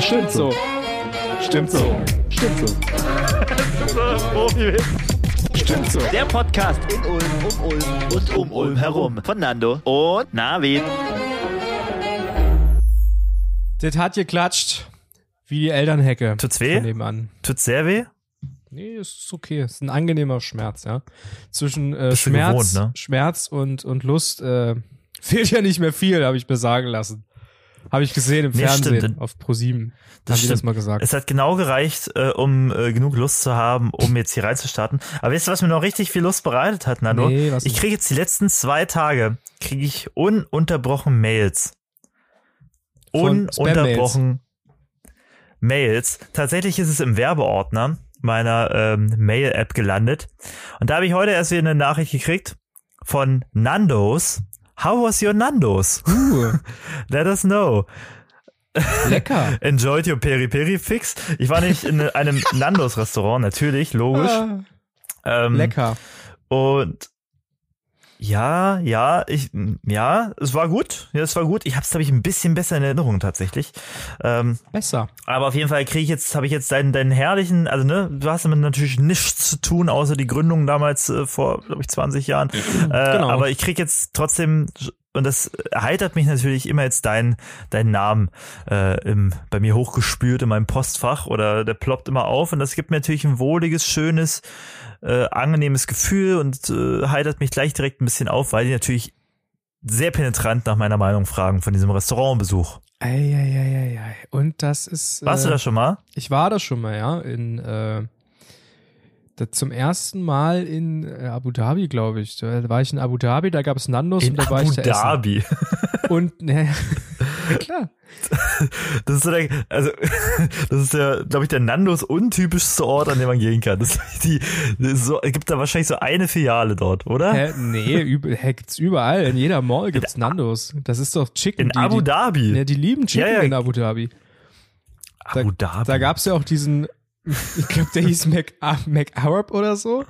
Stimmt so. Stimmt so. Stimmt so. Stimmt so. Der Podcast in Ulm, um Ulm und um Ulm herum. Von Nando und Navid. Das hat geklatscht. Wie die Elternhecke. Tut's weh? Von nebenan. Tut's sehr weh? Nee, es ist okay. Es ist ein angenehmer Schmerz, ja. Zwischen äh, Schmerz, gewohnt, ne? Schmerz und, und Lust äh, fehlt ja nicht mehr viel, habe ich mir sagen lassen. Habe ich gesehen im Nee, Fernsehen stimmt. auf Pro7. Das haben das mal gesagt. Es hat genau gereicht, äh, um äh, genug Lust zu haben, um jetzt hier reinzustarten. Aber weißt du, was mir noch richtig viel Lust bereitet hat, Nando? Nee, ich kriege jetzt die letzten zwei Tage, kriege ich ununterbrochen Mails. Von Ununterbrochen Mails. Tatsächlich ist es im Werbeordner meiner ähm, Mail-App gelandet. Und da habe ich heute erst wieder eine Nachricht gekriegt von Nandos. How was your Nandos? Uh, Let us know. lecker. Enjoyed your Peri Peri Fix. Ich war nämlich in einem Nandos Restaurant, natürlich, logisch. Ah, Ähm, lecker. Und ja, ja, ich, ja, es war gut. Ja, es war gut. Ich habe es, glaube ich, ein bisschen besser in Erinnerung tatsächlich. Ähm, Besser. aber auf jeden Fall kriege ich jetzt, habe ich jetzt deinen, deinen herrlichen, also ne, du hast damit natürlich nichts zu tun, außer die Gründung damals äh, vor, glaube ich, 20 Jahren. Äh, Genau. Aber ich krieg jetzt trotzdem, und das erheitert mich natürlich immer jetzt dein, dein Namen äh, im, bei mir hochgespürt in meinem Postfach oder der ploppt immer auf und das gibt mir natürlich ein wohliges, schönes, äh, angenehmes Gefühl und äh, heitert mich gleich direkt ein bisschen auf, weil die natürlich sehr penetrant nach meiner Meinung fragen von diesem Restaurantbesuch. Eieieiei. Und das ist. Warst äh, du da schon mal? Ich war da schon mal, ja, in äh, zum ersten Mal in äh, Abu Dhabi, glaube ich. Da war ich in Abu Dhabi, da gab es Nandos In und da war Abu ich da essen. Dhabi. Und ne, ja, klar. Das ist so der, also, das ist der, glaube ich, der Nandos untypischste Ort, an dem man gehen kann. Das die, das so, gibt da wahrscheinlich so eine Filiale dort, oder? Hä, nee, üb, hä, gibt's überall. In jeder Mall gibt's Nandos. Das ist doch Chicken. In die, Abu die, Dhabi. Ja, die lieben Chicken Ja, ja. in Abu Dhabi. Abu Dhabi. Da gab's ja auch diesen, ich glaube, der hieß Mac, Mac Arab oder so.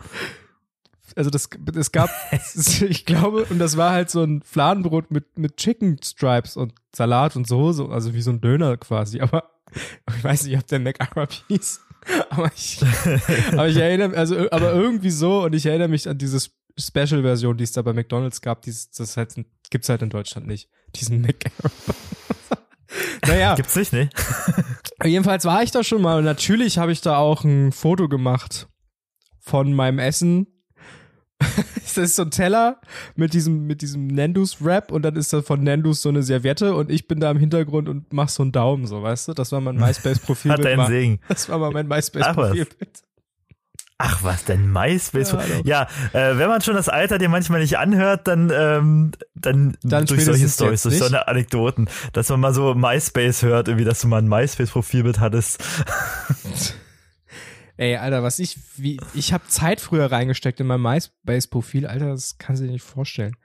Also das, es gab, ich glaube, und das war halt so ein Fladenbrot mit, mit Chicken Stripes und Salat und Soße, also wie so ein Döner quasi. Aber ich weiß nicht, ob der Mac Arab hieß. Aber ich, aber ich erinnere, also, aber irgendwie so, und ich erinnere mich an diese Special-Version, die es da bei McDonalds gab, dieses, das halt, gibt's halt in Deutschland nicht. Diesen Mac Arab. naja. Gibt's nicht, ne? Jedenfalls war ich da schon mal und natürlich habe ich da auch ein Foto gemacht von meinem Essen. das ist so ein Teller mit diesem, mit diesem Nandus-Wrap und dann ist da von Nandus so eine Serviette und ich bin da im Hintergrund und mach so einen Daumen, so, weißt du? Das war mein MySpace-Profil. Hat deinen Segen. Das war mal mein MySpace-Profilbild. Ach was, denn MySpace? Ja. Ja, äh, wenn man schon das Alter dir manchmal nicht anhört, dann, ähm, dann, Dann durch solche Stories, durch so nicht? eine Anekdoten, dass man mal so MySpace hört, irgendwie, dass du mal ein MySpace-Profilbild hattest. Ey, Alter, was ich, wie, ich habe Zeit früher reingesteckt in mein MySpace-Profil, Alter, das kannst du dir nicht vorstellen.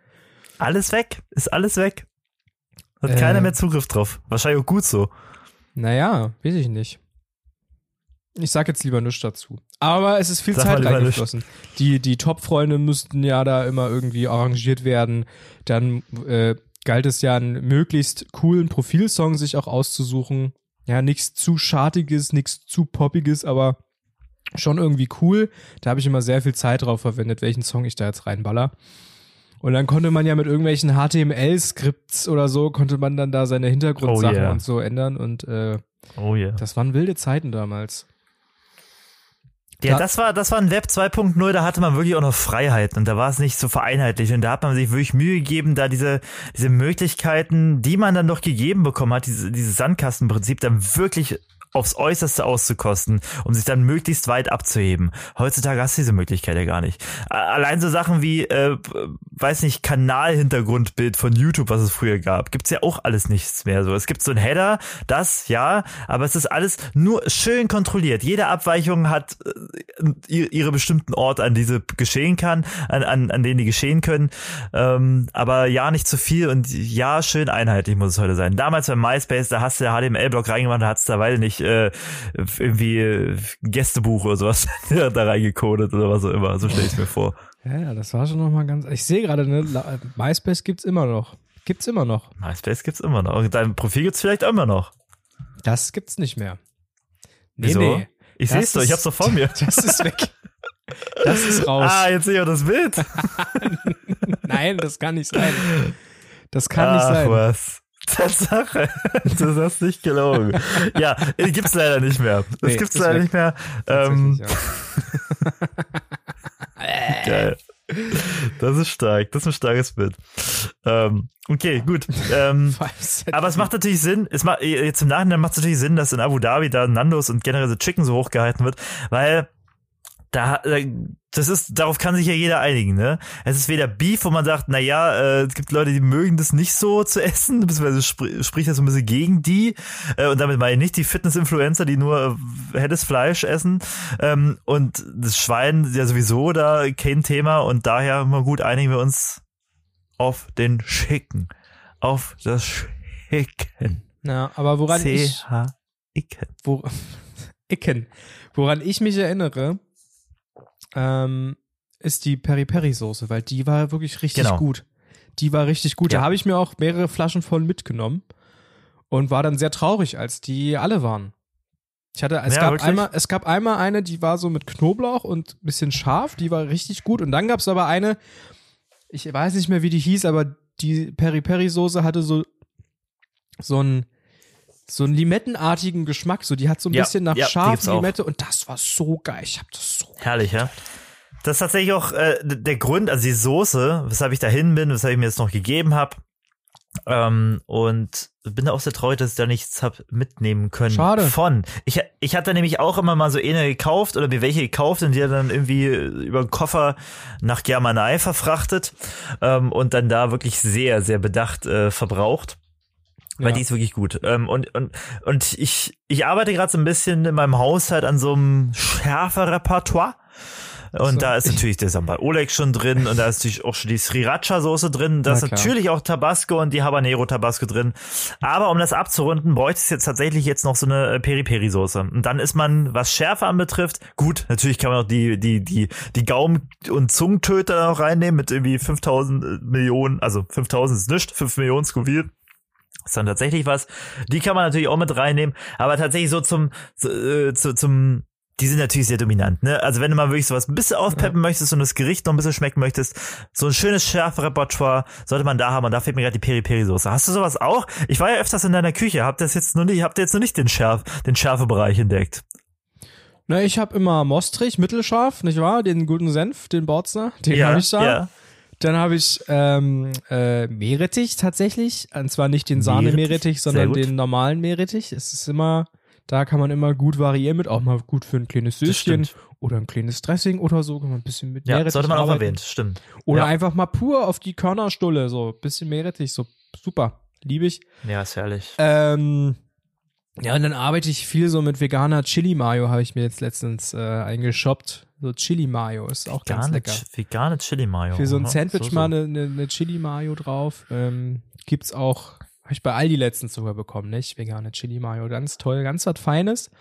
Alles weg, ist alles weg. Hat Äh. keiner mehr Zugriff drauf. Wahrscheinlich auch gut so. Naja, weiß ich nicht. Ich sag jetzt lieber nichts dazu. Aber es ist viel Sag Zeit reingeflossen. Die, die Top-Freunde müssten ja da immer irgendwie arrangiert werden. Dann äh, galt es ja, einen möglichst coolen Profilsong sich auch auszusuchen. Ja, nichts zu Schartiges, nichts zu Poppiges, aber schon irgendwie cool. Da habe ich immer sehr viel Zeit drauf verwendet, welchen Song ich da jetzt reinballer. Und dann konnte man ja mit irgendwelchen HTML-Skripts oder so, konnte man dann da seine Hintergrundsachen Oh yeah. und so ändern. Und äh, Oh yeah. das waren wilde Zeiten damals. Ja, Da- das war, das war ein Web 2.0, da hatte man wirklich auch noch Freiheiten und da war es nicht so vereinheitlicht und da hat man sich wirklich Mühe gegeben, da diese, diese Möglichkeiten, die man dann doch gegeben bekommen hat, diese, dieses Sandkastenprinzip dann wirklich aufs Äußerste auszukosten, um sich dann möglichst weit abzuheben. Heutzutage hast du diese Möglichkeit ja gar nicht. Allein so Sachen wie, äh, weiß nicht, Kanalhintergrundbild von YouTube, was es früher gab, gibt's ja auch alles nichts mehr so. Es gibt so ein Header, das, ja, aber es ist alles nur schön kontrolliert. Jede Abweichung hat äh, ihre, bestimmten Orte, an diese geschehen kann, an, an, an denen die geschehen können. Ähm, aber ja, nicht zu viel und ja, schön einheitlich muss es heute sein. Damals bei MySpace, da hast du HTML-Block reingemacht, da hat's da weil nicht äh, irgendwie äh, Gästebuch oder sowas da reingecodet oder was auch immer. So stelle ich mir vor. Ja, ja, das war schon nochmal ganz. Ich sehe gerade, ne, MySpace gibt's immer noch. Gibt's immer noch. MySpace gibt's immer noch. Dein Profil gibt's vielleicht immer noch. Das gibt's nicht mehr. Nee, Wieso? nee. Ich sehe es doch, ich hab's doch vor mir. Das ist weg. Das ist raus. Ah, jetzt sehe ich auch das Bild. Nein, das kann nicht sein. Das kann nicht Ach sein. was. Tatsache. Du hast nicht gelogen. Ja, äh, gibt's leider nicht mehr. Das Nee, gibt's leider weg. nicht mehr. Ähm, ja. geil. Das ist stark. Das ist ein starkes Bild. Ähm, okay, gut. Ähm, aber es macht natürlich Sinn, es macht, jetzt im Nachhinein macht es natürlich Sinn, dass in Abu Dhabi da Nandos und generell so Chicken so hochgehalten wird, weil da, äh, das ist, darauf kann sich ja jeder einigen, ne? Es ist weder Beef, wo man sagt, na ja, äh, es gibt Leute, die mögen das nicht so zu essen, beziehungsweise spr spricht das so ein bisschen gegen die, äh, und damit meine ich nicht die Fitness-Influencer, die nur äh, helles Fleisch essen, ähm, und das Schwein ja sowieso da kein Thema, und daher mal gut einigen wir uns auf den Schicken, auf das Schicken. Ja, aber woran ich, C-H-Icken. wo, Icken. woran ich mich erinnere, ähm, ist die Peri-Peri-Soße, weil die war wirklich richtig Genau. gut. Die war richtig gut. Ja. Da habe ich mir auch mehrere Flaschen von mitgenommen und war dann sehr traurig, als die alle waren. Ich hatte, es Ja, gab wirklich? einmal, es gab einmal eine, die war so mit Knoblauch und bisschen scharf, die war richtig gut. Und dann gab es aber eine, ich weiß nicht mehr, wie die hieß, aber die Peri-Peri-Soße hatte so, so ein, so einen limettenartigen Geschmack. So, die hat so ein Ja, bisschen nach ja, die scharf gibt's auch. Limette und das war so geil. Ich hab das so. Herrlich, ja. Das ist tatsächlich auch äh, der Grund, also die Soße, weshalb ich dahin bin, weshalb ich mir jetzt noch gegeben habe. Ähm, und bin da auch sehr traurig, dass ich da nichts hab mitnehmen können. Schade. Von. Ich, ich hatte nämlich auch immer mal so eine gekauft oder mir welche gekauft und die dann irgendwie über den Koffer nach Germanei verfrachtet ähm, und dann da wirklich sehr, sehr bedacht äh, verbraucht. Weil Ja. die ist wirklich gut. Ähm, und, und, und ich, ich arbeite gerade so ein bisschen in meinem Haushalt an so einem schärfer Repertoire. Und So. da ist natürlich der Sambal Oleg schon drin und da ist natürlich auch schon die Sriracha-Soße drin. Da ist natürlich auch Tabasco und die Habanero-Tabasco drin. Aber um das abzurunden, bräuchte es jetzt tatsächlich jetzt noch so eine äh, Peri-Peri-Soße. Und dann ist man, was Schärfe anbetrifft, gut, natürlich kann man auch die, die, die, die Gaumen- und Zungentöter noch reinnehmen mit irgendwie 5000 Millionen, also 5000 ist nichts, 5 Millionen Scoville ist dann tatsächlich was. Die kann man natürlich auch mit reinnehmen, aber tatsächlich so zum, zu, äh, zu, zum, die sind natürlich sehr dominant, ne? Also wenn du mal wirklich sowas ein bisschen aufpeppen möchtest und das Gericht noch ein bisschen schmecken möchtest, so ein schönes Schärfe-Repertoire sollte man da haben und da fehlt mir gerade die Peri-Peri-Soße. Hast du sowas auch? Ich war ja öfters in deiner Küche, habt das jetzt noch nicht, habt ihr jetzt noch nicht den Schärf, den Schärfebereich entdeckt? Na, ich habe immer Mostrich, mittelscharf, nicht wahr? Den guten Senf, den Borzner, den habe ich da. ja. Dann habe ich ähm, äh, Meerrettich tatsächlich. Und zwar nicht den Meerrettich, Sahne-Meerrettich, sondern den normalen Meerrettich. Es ist immer, da kann man immer gut variieren mit, auch mal gut für ein kleines Süßchen oder ein kleines Dressing oder so, kann man ein bisschen mit Ja, Meerrettich sollte man auch arbeiten. erwähnen, stimmt. Oder Ja. einfach mal pur auf die Körnerstulle, so ein bisschen Meerrettich, so super, liebe ich. Ja, ist herrlich. Ähm, ja, und dann arbeite ich viel so mit veganer Chili Mayo, habe ich mir jetzt letztens äh, eingeshoppt. So Chili Mayo ist auch ganz Vegane, lecker. Ch- vegane Chili Mayo. Für so ein Sandwich so, so. mal eine, eine, eine Chili Mayo drauf. Ähm, gibt's auch, habe ich bei Aldi letztens sogar bekommen, nicht? Vegane Chili Mayo, ganz toll, ganz was Feines.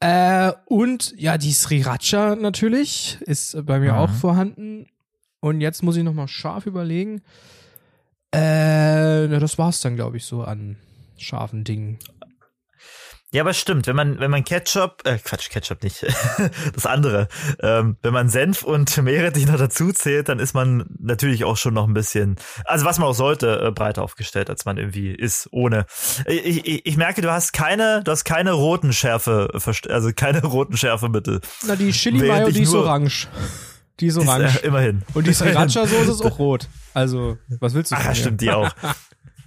Äh, und ja, die Sriracha natürlich ist bei mir Mhm. auch vorhanden. Und jetzt muss ich noch mal scharf überlegen. Äh, na, das war's dann, glaube ich, so an scharfen Dingen. Ja, aber stimmt, wenn man, wenn man Ketchup, äh, Quatsch, Ketchup nicht, das andere, ähm, wenn man Senf und Meerrettich noch dazu zählt, dann ist man natürlich auch schon noch ein bisschen, also was man auch sollte, äh, breiter aufgestellt, als man irgendwie ist, ohne. Ich, ich, ich merke, du hast keine, du hast keine roten Schärfe, verst- also keine roten Schärfemittel. Na, die Chili Während Mayo, ich die ist orange. Die ist Die ist, orange. äh, immerhin. Und die Sriracha-Soße ist auch rot. Also, was willst du Ach stimmt, die auch.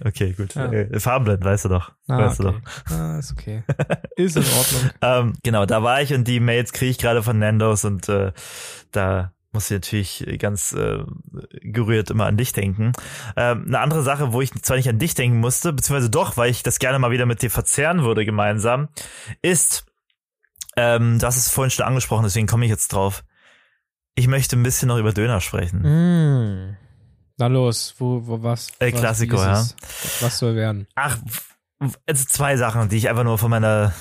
Okay, gut. Ja. Äh, Farbenblind, weißt du doch. Ah, weißt du okay. doch. Ah, ist okay. Ist in Ordnung. Ähm, genau, da war ich und die Mails kriege ich gerade von Nandos und äh, da muss ich natürlich ganz äh, gerührt immer an dich denken. Ähm, eine andere Sache, wo ich zwar nicht an dich denken musste, beziehungsweise doch, weil ich das gerne mal wieder mit dir verzehren würde gemeinsam, ist, ähm, du hast es vorhin schon angesprochen, deswegen komme ich jetzt drauf. Ich möchte ein bisschen noch über Döner sprechen. Mm. Na los, wo, wo was? Wie ist ja. Was soll werden? Ach, also zwei Sachen, die ich einfach nur von meiner,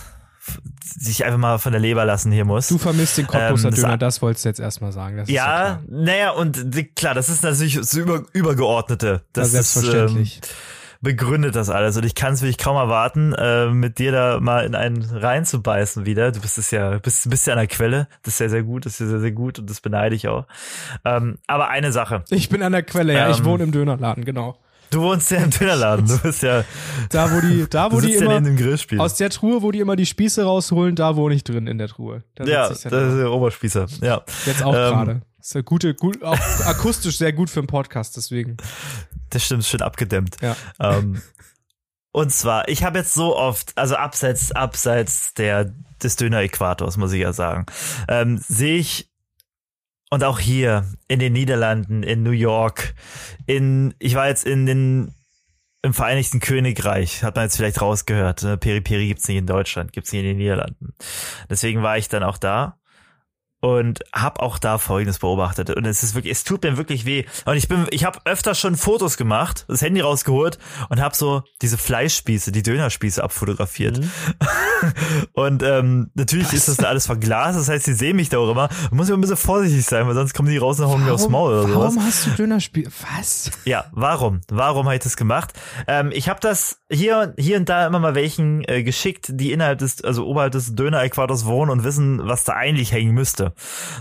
die ich einfach mal von der Leber lassen hier muss. Du vermisst den Cottbuser Ähm, das- Döner, das wolltest du jetzt erstmal sagen. Ja, naja, und klar, das ist natürlich das über, übergeordnete. Ja, Das selbstverständlich. Ist, ähm, begründet das alles und ich kann es wirklich kaum erwarten, äh, mit dir da mal in einen reinzubeißen wieder. Du bist es ja, bist, bist ja an der Quelle. Das ist sehr, sehr gut, das ist sehr, sehr gut und das beneide ich auch. Ähm, aber eine Sache. Ich bin an der Quelle, ja. ich Ähm, wohne im Dönerladen, genau. Du wohnst ja im Dönerladen. Du bist ja, Da, wo die, da, wo die ja immer, Grillspiel. aus der Truhe, wo die immer die Spieße rausholen, da wohne ich drin in der Truhe. Da ja, ich das ist der Oberspießer. Ja. Jetzt auch Ähm, gerade. Ist ja gute, gut, auch akustisch sehr gut für einen Podcast, deswegen. Das stimmt, schön abgedämmt. Ja. Ähm, und zwar, ich habe jetzt so oft, also abseits, abseits der, des Döner-Äquators, muss ich ja sagen, ähm, sehe ich, und auch hier in den Niederlanden, in New York, in, ich war jetzt in den, im Vereinigten Königreich, hat man jetzt vielleicht rausgehört, ne? Peri Peri gibt's nicht in Deutschland, gibt's nicht in den Niederlanden. Deswegen war ich dann auch da und habe auch da Folgendes beobachtet und es ist wirklich, es tut mir wirklich weh und ich bin, ich habe öfter schon Fotos gemacht, das Handy rausgeholt und habe so diese Fleischspieße, die Dönerspieße abfotografiert und ähm, natürlich ist das da alles verglast, das heißt, sie sehen mich da auch immer, Man muss immer ein bisschen vorsichtig sein, weil sonst kommen die raus und hauen mir aufs Maul oder sowas. warum hast du Dönerspiel? Was? Ja, warum? Warum habe ich das gemacht? Ähm, ich habe das hier, hier und da immer mal welchen äh, geschickt, die innerhalb des, also oberhalb des Döner-Äquators wohnen und wissen, was da eigentlich hängen müsste.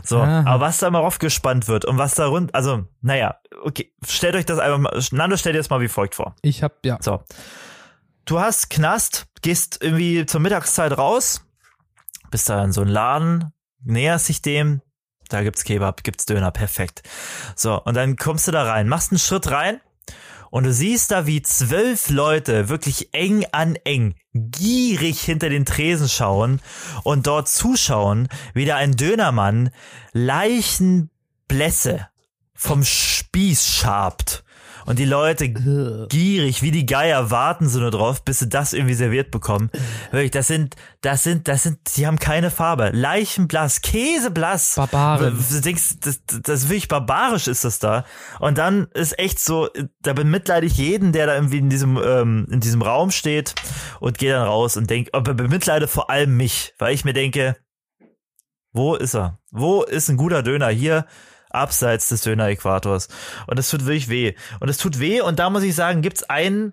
So, Aha. aber was da immer aufgespannt wird und was da rund, also, naja, okay, stellt euch das einfach mal, Nando, stell dir das mal wie folgt vor. Ich hab, ja. So. Du hast Knast, gehst irgendwie zur Mittagszeit raus, bist da in so einem Laden, näherst dich dem, da gibt's Kebab, gibt's Döner, perfekt. So, und dann kommst du da rein, machst einen Schritt rein und du siehst da, wie zwölf Leute wirklich eng an eng, gierig hinter den Tresen schauen und dort zuschauen, wie da ein Dönermann Leichenblässe vom Spieß schabt. Und die Leute gierig wie die Geier warten so nur drauf, bis sie das irgendwie serviert bekommen. Wirklich, das sind, das sind, das sind, die haben keine Farbe. Leichenblass, Käseblass. Barbaren. Du denkst, das, das ist wirklich barbarisch ist das da. Und dann ist echt so, da bemitleide ich jeden, der da irgendwie in diesem, ähm, in diesem Raum steht und gehe dann raus und denk, aber bemitleide vor allem mich, weil ich mir denke, wo ist er? Wo ist ein guter Döner? Hier, abseits des Döner-Äquators. Und es tut wirklich weh. Und es tut weh und da muss ich sagen, gibt's einen,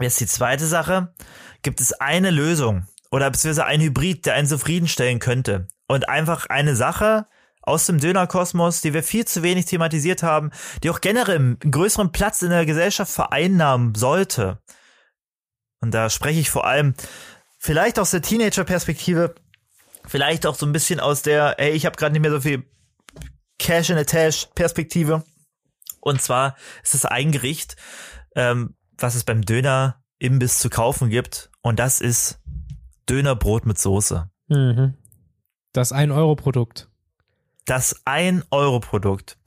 jetzt die zweite Sache, gibt es eine Lösung oder beziehungsweise ein Hybrid, der einen zufriedenstellen könnte. Und einfach eine Sache aus dem Dönerkosmos, die wir viel zu wenig thematisiert haben, die auch generell einen größeren Platz in der Gesellschaft vereinnahmen sollte. Und da spreche ich vor allem vielleicht aus der Teenager-Perspektive, vielleicht auch so ein bisschen aus der, hey, ich habe gerade nicht mehr so viel Cash in the Tash Perspektive. Und zwar ist es ein Gericht, ähm, was es beim Döner Imbiss zu kaufen gibt. Und das ist Dönerbrot mit Soße. Mhm. Das 1-Euro-Produkt. Das 1-Euro-Produkt.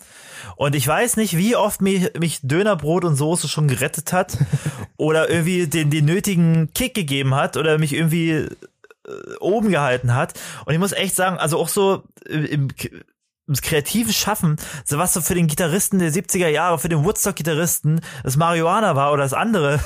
Und ich weiß nicht, wie oft mich, mich Dönerbrot und Soße schon gerettet hat oder irgendwie den, den nötigen Kick gegeben hat oder mich irgendwie äh, oben gehalten hat. Und ich muss echt sagen, also auch so äh, im, ums kreative Schaffen, so was so für den Gitarristen der 70er Jahre, für den Woodstock-Gitarristen das Marihuana war oder das andere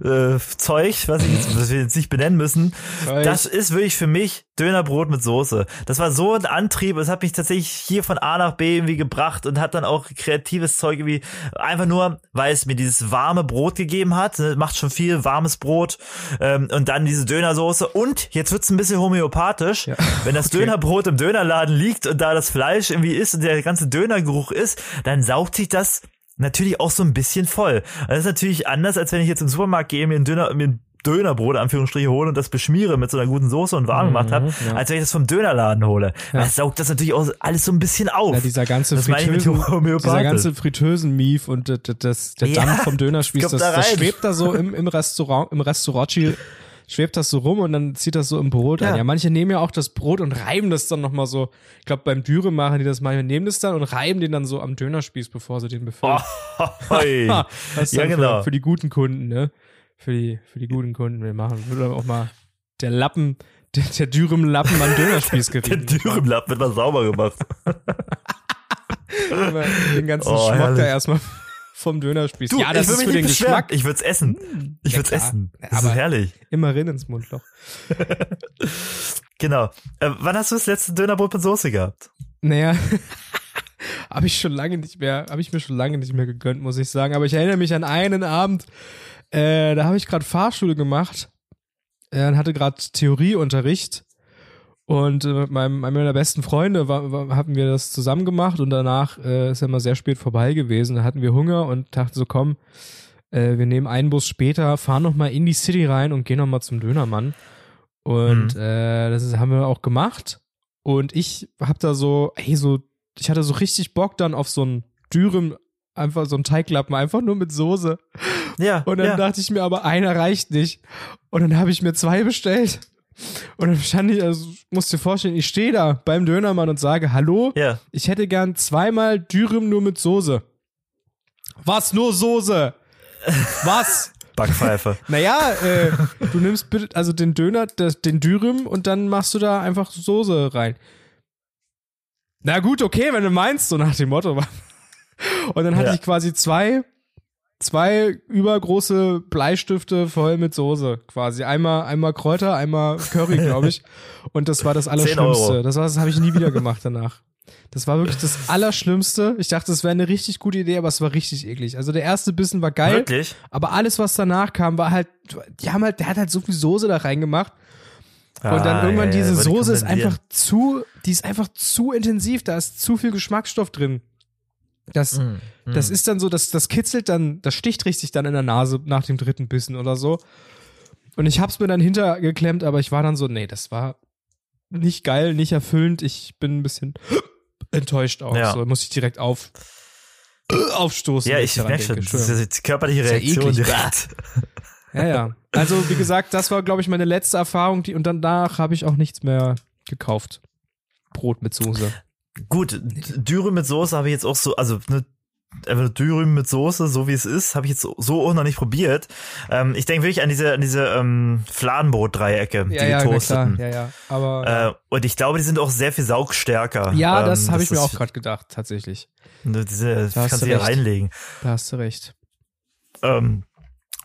äh, Zeug, was, ich jetzt, was wir jetzt nicht benennen müssen, Zeug. das ist wirklich für mich Dönerbrot mit Soße. Das war so ein Antrieb, es hat mich tatsächlich hier von A nach B irgendwie gebracht und hat dann auch kreatives Zeug irgendwie einfach nur, weil es mir dieses warme Brot gegeben hat, ne, macht schon viel warmes Brot ähm, und dann diese Dönersoße und jetzt wird's ein bisschen homöopathisch, Ja. wenn das Okay. Dönerbrot im Dönerladen liegt und da das Fleisch irgendwie ist und der ganze Dönergeruch ist, dann saugt sich das natürlich auch so ein bisschen voll. Das ist natürlich anders, als wenn ich jetzt im Supermarkt gehe, mir ein Döner, mir ein Dönerbrot, Anführungsstriche, hole und das beschmiere mit so einer guten Soße und warm gemacht habe, Mhm, ja. als wenn ich das vom Dönerladen hole. Ja. Das saugt das natürlich auch alles so ein bisschen auf. Ja, dieser ganze das dieser ganze Fritteusen-Mief und das, das, der Ja, Dampf vom Dönerspieß, das, da das schwebt da so im, im Restaurant, im Restaurant schwebt das so rum und dann zieht das so im Brot Ja. ein. Ja, manche nehmen ja auch das Brot und reiben das dann nochmal so. Ich glaube, beim Dürre machen die das manchmal, nehmen das dann und reiben den dann so am Dönerspieß, bevor sie den befüllen. Oh, ja, genau. für, für die guten Kunden, ne? Für die, für die guten Kunden. Wir machen, würde auch mal der Lappen, der, der Dürüm-Lappen am Dönerspieß Der gerieben. Dürrenlapp wird mal sauber gemacht. Den ganzen Oh, herrlich. da erstmal vom Dönerspieß. ja, das ist für den beschweren. Geschmack Ich würde es essen. Ich Ja, würde es essen. Das Aber- ist herrlich. immer rein ins Mundloch. Genau. Äh, wann hast du das letzte Dönerbrot mit Soße gehabt? Naja, habe ich schon lange nicht mehr, habe ich mir schon lange nicht mehr gegönnt, muss ich sagen. Aber ich erinnere mich an einen Abend, äh, da habe ich gerade Fahrschule gemacht äh, und hatte gerade Theorieunterricht. Und äh, mit meinem, einem meiner besten Freunde war, war, hatten wir das zusammen gemacht und danach äh, ist er mal sehr spät vorbei gewesen. Da hatten wir Hunger und dachten so, komm, äh, wir nehmen einen Bus später, fahren nochmal in die City rein und gehen nochmal zum Dönermann. Und Mhm. äh, das ist, haben wir auch gemacht. Und ich hab da so, ey, so, ich hatte so richtig Bock dann auf so ein Dürüm, einfach so ein Teiglappen, einfach nur mit Soße. Ja, Und dann ja. dachte ich mir, aber einer reicht nicht. Und dann habe ich mir zwei bestellt. Und dann stand ich, also musst dir vorstellen, ich stehe da beim Dönermann und sage, hallo, ja. ich hätte gern zweimal Dürüm nur mit Soße. Was, nur Soße? Was? Backpfeife. Naja, äh, du nimmst bitte, also den Döner, das, den Dürüm und dann machst du da einfach Soße rein. Na gut, okay, wenn du meinst, so nach dem Motto. Und dann hatte Ja. ich quasi zwei, zwei übergroße Bleistifte voll mit Soße quasi. Einmal, einmal Kräuter, einmal Curry, glaube ich. Und das war das 10 Allerschlimmste. Das war, das habe ich nie wieder gemacht danach. Das war wirklich das Allerschlimmste. Ich dachte, das wäre eine richtig gute Idee, aber es war richtig eklig. Also der erste Bissen war geil. Wirklich? Aber alles, was danach kam, war halt, die haben halt, der hat halt so viel Soße da reingemacht. Und dann Ah, irgendwann ja, diese Soße ist einfach zu, die ist einfach zu intensiv, da ist zu viel Geschmacksstoff drin. Das, Mm, das ist dann so, das, das kitzelt dann, das sticht richtig dann in der Nase nach dem dritten Bissen oder so. Und ich hab's mir dann hintergeklemmt, aber ich war dann so, nee, das war nicht geil, nicht erfüllend. Ich bin ein bisschen enttäuscht auch. Ja. So muss ich direkt auf, aufstoßen. Ja, ich daran merke schon, das ist jetzt die körperliche ja Reaktion eklig. direkt. Ja, ja. Also, wie gesagt, das war, glaube ich, meine letzte Erfahrung, die, und danach habe ich auch nichts mehr gekauft. Brot mit Soße. Gut, Dürüm mit Soße habe ich jetzt auch so, also ne, einfach Dürüm mit Soße, so wie es ist, habe ich jetzt so, auch noch nicht probiert. Ähm, ich denke wirklich an diese, an diese ähm, Fladenbrot-Dreiecke, die Ja, ja, na klar. getoasteten. Ja, ja. Aber, Äh, und ich glaube, die sind auch sehr viel saugstärker. ja, das Ähm, habe ich mir auch gerade gedacht, tatsächlich. ne, Diese, Da kannst du recht. reinlegen. Da hast du recht. Ähm,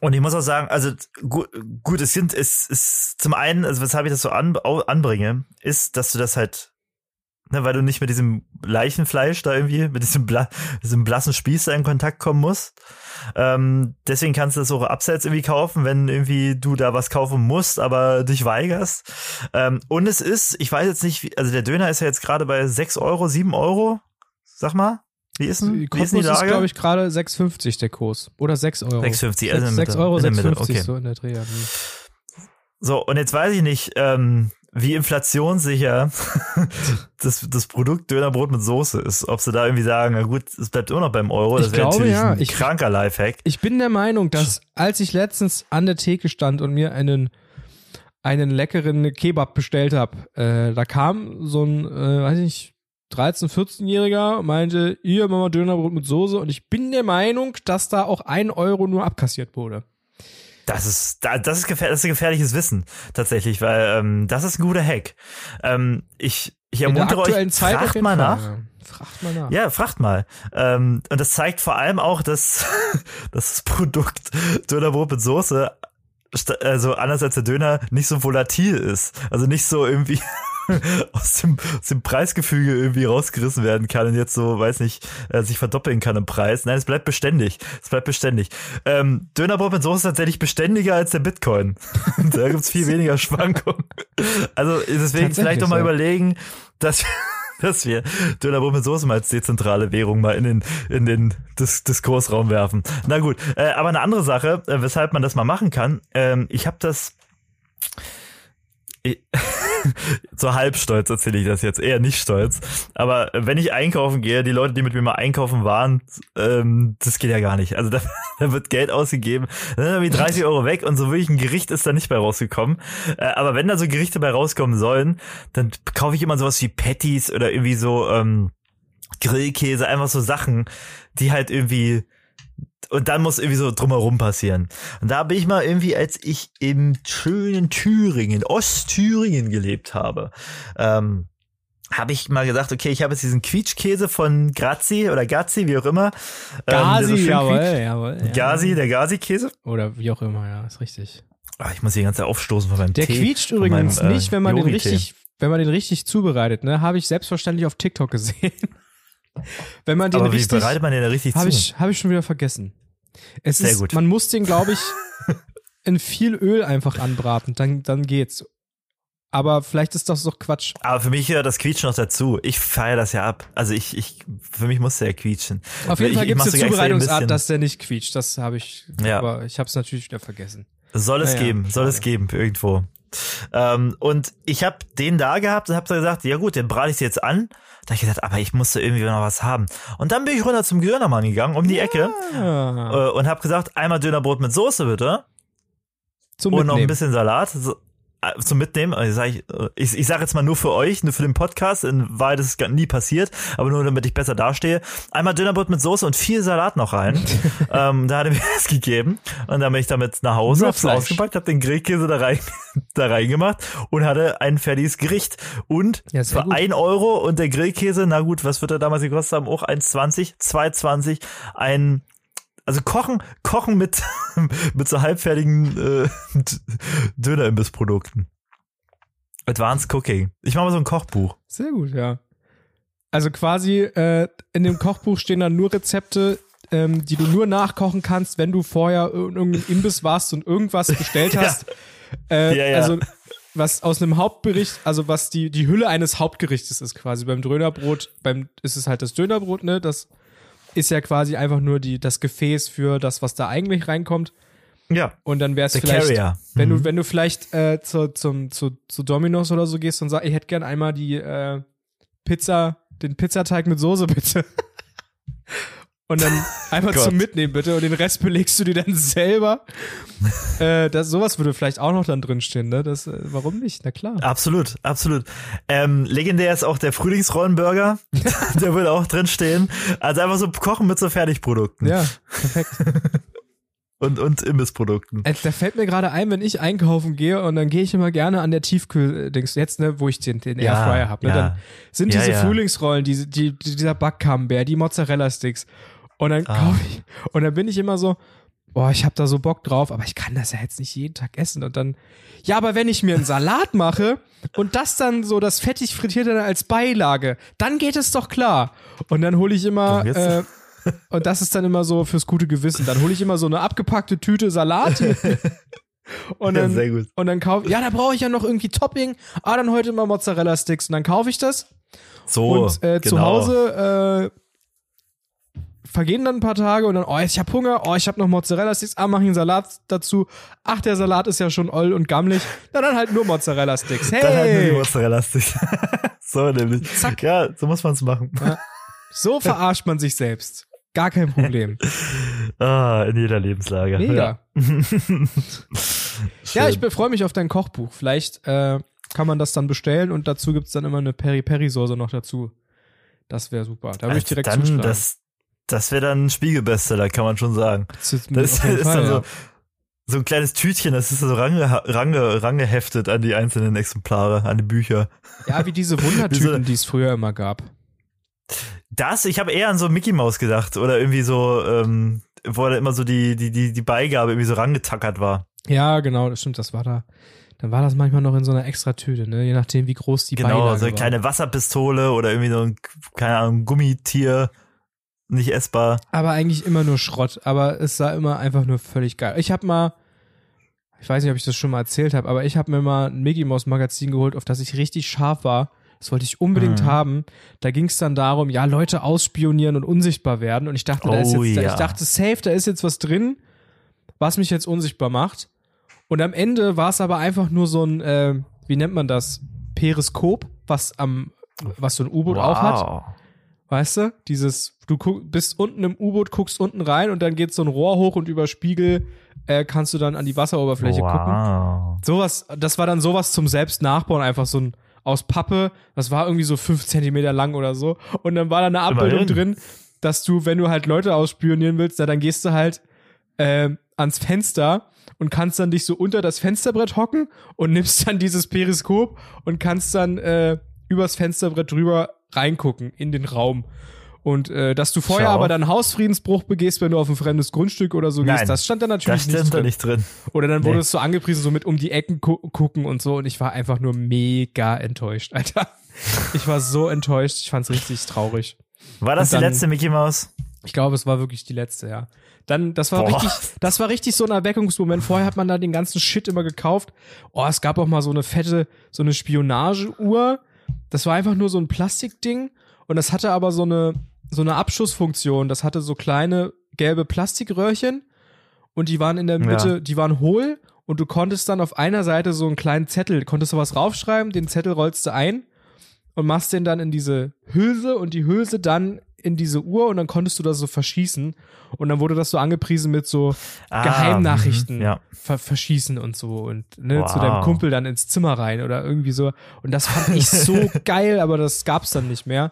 und ich muss auch sagen, also gut, gut es sind, es ist zum einen, also weshalb ich das so an, anbringe, ist, dass du das halt, ne, weil du nicht mit diesem Leichenfleisch da irgendwie, mit diesem, bla, diesem blassen Spieß da in Kontakt kommen musst. Ähm, deswegen kannst du das auch abseits irgendwie kaufen, wenn irgendwie du da was kaufen musst, aber dich weigerst. Ähm, und es ist, ich weiß jetzt nicht, also der Döner ist ja jetzt gerade bei 6 Euro, 7 Euro. Sag mal, wie ist denn, Die wie ist die ist, Lage? glaube ich, gerade 6,50 der Kurs. Oder 6 Euro. 6,50, also in der 6 Mitte. Euro, In der Mitte, 6,50 okay. so in der Dreh. So, und jetzt weiß ich nicht, ähm, wie inflationssicher das, das Produkt Dönerbrot mit Soße ist. Ob sie da irgendwie sagen, na gut, es bleibt immer noch beim Euro. Ich Das wäre glaube, natürlich ja. ein Ich- kranker Lifehack. Ich bin der Meinung, dass als ich letztens an der Theke stand und mir einen einen leckeren Kebab bestellt habe, äh, da kam so ein, äh, weiß ich nicht, 13-, 14-Jähriger und meinte, hier, Mama Dönerbrot mit Soße und ich bin der Meinung, dass da auch ein Euro nur abkassiert wurde. Das ist, da- das ist, gefähr, das ist gefährliches Wissen, tatsächlich, weil ähm, das ist ein guter Hack. Ähm, ich, ich ermuntere euch, Zeit fragt mal Fall, nach. Ja. Fragt mal nach. Ja, fragt mal. Ähm, und das zeigt vor allem auch, dass, dass das Produkt Dönerbrot mit Soße, also anders als der Döner, nicht so volatil ist. Also nicht so irgendwie aus dem, aus dem Preisgefüge irgendwie rausgerissen werden kann und jetzt so, weiß nicht, äh, sich verdoppeln kann im Preis. Nein, es bleibt beständig. Es bleibt beständig. Ähm, Dönerbrot mit Soße ist tatsächlich beständiger als der Bitcoin. da gibt's viel weniger Schwankungen. Also deswegen vielleicht doch mal ja. überlegen, dass dass wir Dönerbrot mit Soße mal als dezentrale Währung mal in den, in den Dis Diskursraum werfen. Na gut, äh, aber eine andere Sache, äh, weshalb man das mal machen kann, ähm, ich habe das ich- so halb stolz erzähle ich das jetzt, eher nicht stolz. Aber wenn ich einkaufen gehe, die Leute, die mit mir mal einkaufen waren, ähm, das geht ja gar nicht. Also da, da wird Geld ausgegeben, dann sind irgendwie 30 Euro weg und so wirklich ein Gericht ist da nicht bei rausgekommen. Äh, aber wenn da so Gerichte bei rauskommen sollen, dann kaufe ich immer sowas wie Patties oder irgendwie so ähm, Grillkäse, einfach so Sachen, die halt irgendwie und dann muss irgendwie so drumherum passieren. Und da bin ich mal irgendwie, als ich im schönen Thüringen, Ostthüringen gelebt habe, ähm, habe ich mal gesagt, okay, ich habe jetzt diesen Quietschkäse von Grazi oder Gazi, wie auch immer. ähm, Gazi, schön jawohl, jawohl. Ja. Gazi, der Gazi-Käse. Oder wie auch immer, ja, ist richtig. Ah, ich muss die ganze Zeit aufstoßen von meinem Der Tee. quietscht übrigens meinem, äh, nicht, wenn man den richtig, wenn man den richtig zubereitet, ne? Habe ich selbstverständlich auf TikTok gesehen. Wenn man den Aber wie richtig, bereitet man den richtig habe zu? ich, hab ich schon wieder vergessen. Es Sehr ist, gut. man muss den, glaube ich, in viel Öl einfach anbraten, dann, dann geht's. Aber vielleicht ist das doch Quatsch. Aber für mich gehört das Quietschen noch dazu. Ich feiere das ja ab. Also ich, ich, für mich muss der ja quietschen. Auf jeden Fall gibt es eine Zubereitungsart, dass der nicht quietscht. Das habe ich, Ja. aber ich habe es natürlich wieder vergessen. Soll es Naja, geben, soll es geben, irgendwo. Ähm, und ich habe den da gehabt und habe so gesagt, ja gut, den brate ich jetzt an. Da hab ich gedacht, aber ich musste irgendwie noch was haben. Und dann bin ich runter zum Dönermann gegangen, um die Ecke, Ah, äh, und habe gesagt, einmal Dönerbrot mit Soße bitte zum und noch ein Mitnehmen. bisschen Salat. So, zum Mitnehmen, also sag ich, äh, ich, ich sage jetzt mal nur für euch, nur für den Podcast, in Wahrheit ist es nie passiert, aber nur damit ich besser dastehe. Einmal Dönerbrot mit Soße und viel Salat noch rein. ähm, da hat er mir das gegeben und dann bin ich damit nach Hause, hab's ausgepackt, hab den Grillkäse da rein, da reingemacht und hatte ein fertiges Gericht. Und Ja, für gut. ein Euro und der Grillkäse, na gut, was wird er damals gekostet haben? Auch 1,20, 2,20, ein also kochen, kochen mit, mit so halbfertigen äh, Döner-Imbiss-Produkten. Advanced Cooking. Ich mache mal so ein Kochbuch. Sehr gut, ja. Also quasi äh, in dem Kochbuch stehen dann nur Rezepte, ähm, die du nur nachkochen kannst, wenn du vorher in irgendeinem Imbiss warst und irgendwas bestellt hast. Äh, Ja, ja. Also was aus einem Hauptbericht, also was die die Hülle eines Hauptgerichtes ist quasi. Beim Dönerbrot, beim ist es halt das Dönerbrot, ne? Das ist ja quasi einfach nur die das Gefäß für das, was da eigentlich reinkommt. Ja. Und dann wäre es vielleicht, Carrier. wenn Mhm. du, wenn du vielleicht äh, zu, zum, zu, zu Domino's oder so gehst und sagst, ich hätte gern einmal die äh, Pizza, den Pizzateig mit Soße bitte. Und dann einmal zum Mitnehmen bitte und den Rest belegst du dir dann selber. äh, das, sowas würde vielleicht auch noch dann drinstehen, ne? Das, äh, warum nicht? Na klar. Absolut, absolut. Ähm, legendär ist auch der Frühlingsrollenburger. der würde auch drin stehen. Also einfach so kochen mit so Fertigprodukten. Ja, perfekt. Und, und Imbissprodukten. Äh, Da fällt mir gerade ein, wenn ich einkaufen gehe und dann gehe ich immer gerne an der Tiefkühl-Dings, jetzt, ne, wo ich den, den Ja, Airfryer habe, ne, ja. dann sind diese ja. Frühlingsrollen, diese, die, die, dieser Backcamembert, die Mozzarella-Sticks. Und dann Ah. kaufe ich, und dann bin ich immer so, boah, ich habe da so Bock drauf, aber ich kann das ja jetzt nicht jeden Tag essen. Und dann, ja, aber wenn ich mir einen Salat mache und das dann so, das fettig frittierte dann als Beilage, dann geht es doch klar. Und dann hole ich immer, äh, und das ist dann immer so fürs gute Gewissen. Dann hole ich immer so eine abgepackte Tüte Salat. Und Ja, dann, sehr gut. und dann kaufe ja, da brauche ich ja noch irgendwie Topping. Ah, dann heute mal Mozzarella-Sticks. Und dann kaufe ich das. So, und äh, zu genau. Hause äh, vergehen dann ein paar Tage und dann, oh, ich hab Hunger, oh, ich hab noch Mozzarella-Sticks, ah, mach ich einen Salat dazu. Ach, der Salat ist ja schon oll und gammelig. Na, dann halt nur Mozzarella-Sticks. Hey! Dann halt nur die Mozzarella-Sticks. so nämlich. Zack. Ja, so muss man es machen. So verarscht man sich selbst. Gar kein Problem. Ah, in jeder Lebenslage. Mega. Ja, ich Schön. freue mich auf dein Kochbuch. Vielleicht äh, kann man das dann bestellen und dazu gibt's dann immer eine Peri-Peri-Soße noch dazu. Das wäre super. Da würde ich Also direkt dann, zuschlagen. das, das wäre dann ein Spiegelbestseller, kann man schon sagen. Das ist, Das jeden ist Fall, dann ja. so, so ein kleines Tütchen, das ist so range, range, rangeheftet an die einzelnen Exemplare, an die Bücher. Ja, wie diese Wundertüten, die es früher immer gab. Das, ich habe eher an so Mickey Mouse gedacht oder irgendwie so, ähm, wo da immer so die, die, die, die Beigabe irgendwie so rangetackert war. Ja, genau, das stimmt, das war da. Dann war das manchmal noch in so einer extra Tüte, ne? Je nachdem, wie groß die Genau, Beilage so eine war. kleine Wasserpistole oder irgendwie so ein, keine Ahnung, Gummitier, nicht essbar. Aber eigentlich immer nur Schrott. Aber es sah immer einfach nur völlig geil. Ich habe mal, ich weiß nicht, ob ich das schon mal erzählt habe, aber ich habe mir mal ein Mickey Mouse Magazin geholt, auf das ich richtig scharf war. Das wollte ich unbedingt Mhm. haben. Da ging es dann darum, ja, Leute ausspionieren und unsichtbar werden. Und ich dachte, da ist Oh, jetzt, da, ja. ich dachte, safe, da ist jetzt was drin, was mich jetzt unsichtbar macht. Und am Ende war es aber einfach nur so ein, äh, wie nennt man das? Periskop, was am, was so ein U-Boot auch hat. Weißt du? Dieses, du guck, bist unten im U-Boot, guckst unten rein und dann geht so ein Rohr hoch und über Spiegel äh, kannst du dann an die Wasseroberfläche gucken. wow. Sowas, das war dann sowas zum Selbstnachbauen, einfach so ein aus Pappe, das war irgendwie so fünf Zentimeter lang oder so. Und dann war da eine Abbildung drin, dass du, wenn du halt Leute ausspionieren willst, na, dann gehst du halt äh, ans Fenster und kannst dann dich so unter das Fensterbrett hocken und nimmst dann dieses Periskop und kannst dann äh, übers Fensterbrett drüber reingucken in den Raum. Und äh, dass du vorher Schau. aber dann Hausfriedensbruch begehst, wenn du auf ein fremdes Grundstück oder so Nein, gehst, das stand dann natürlich Das nicht stimmt da drin. nicht drin. Oder dann wurde Nee. es so angepriesen, so mit um die Ecken gu gucken und so. Und ich war einfach nur mega enttäuscht, Alter. Ich war so enttäuscht. Ich fand's richtig traurig. War das Und die dann- letzte Mickey Mouse? Ich glaube, es war wirklich die letzte, ja. Dann, das war Boah. richtig, das war richtig so ein Erweckungsmoment. Vorher hat man da den ganzen Shit immer gekauft. Oh, es gab auch mal so eine fette, so eine Spionageuhr. Das war einfach nur so ein Plastikding. Und das hatte aber so eine, so eine Abschussfunktion. Das hatte so kleine gelbe Plastikröhrchen. Und die waren in der Mitte, Ja. die waren hohl. Und du konntest dann auf einer Seite so einen kleinen Zettel, konntest du was raufschreiben, den Zettel rollst du ein und machst den dann in diese Hülse und die Hülse dann in diese Uhr und dann konntest du das so verschießen und dann wurde das so angepriesen mit so Ah, Geheimnachrichten mhm, ja. ver verschießen und so und ne, Wow. zu deinem Kumpel dann ins Zimmer rein oder irgendwie so und das fand ich so geil, aber das gab's dann nicht mehr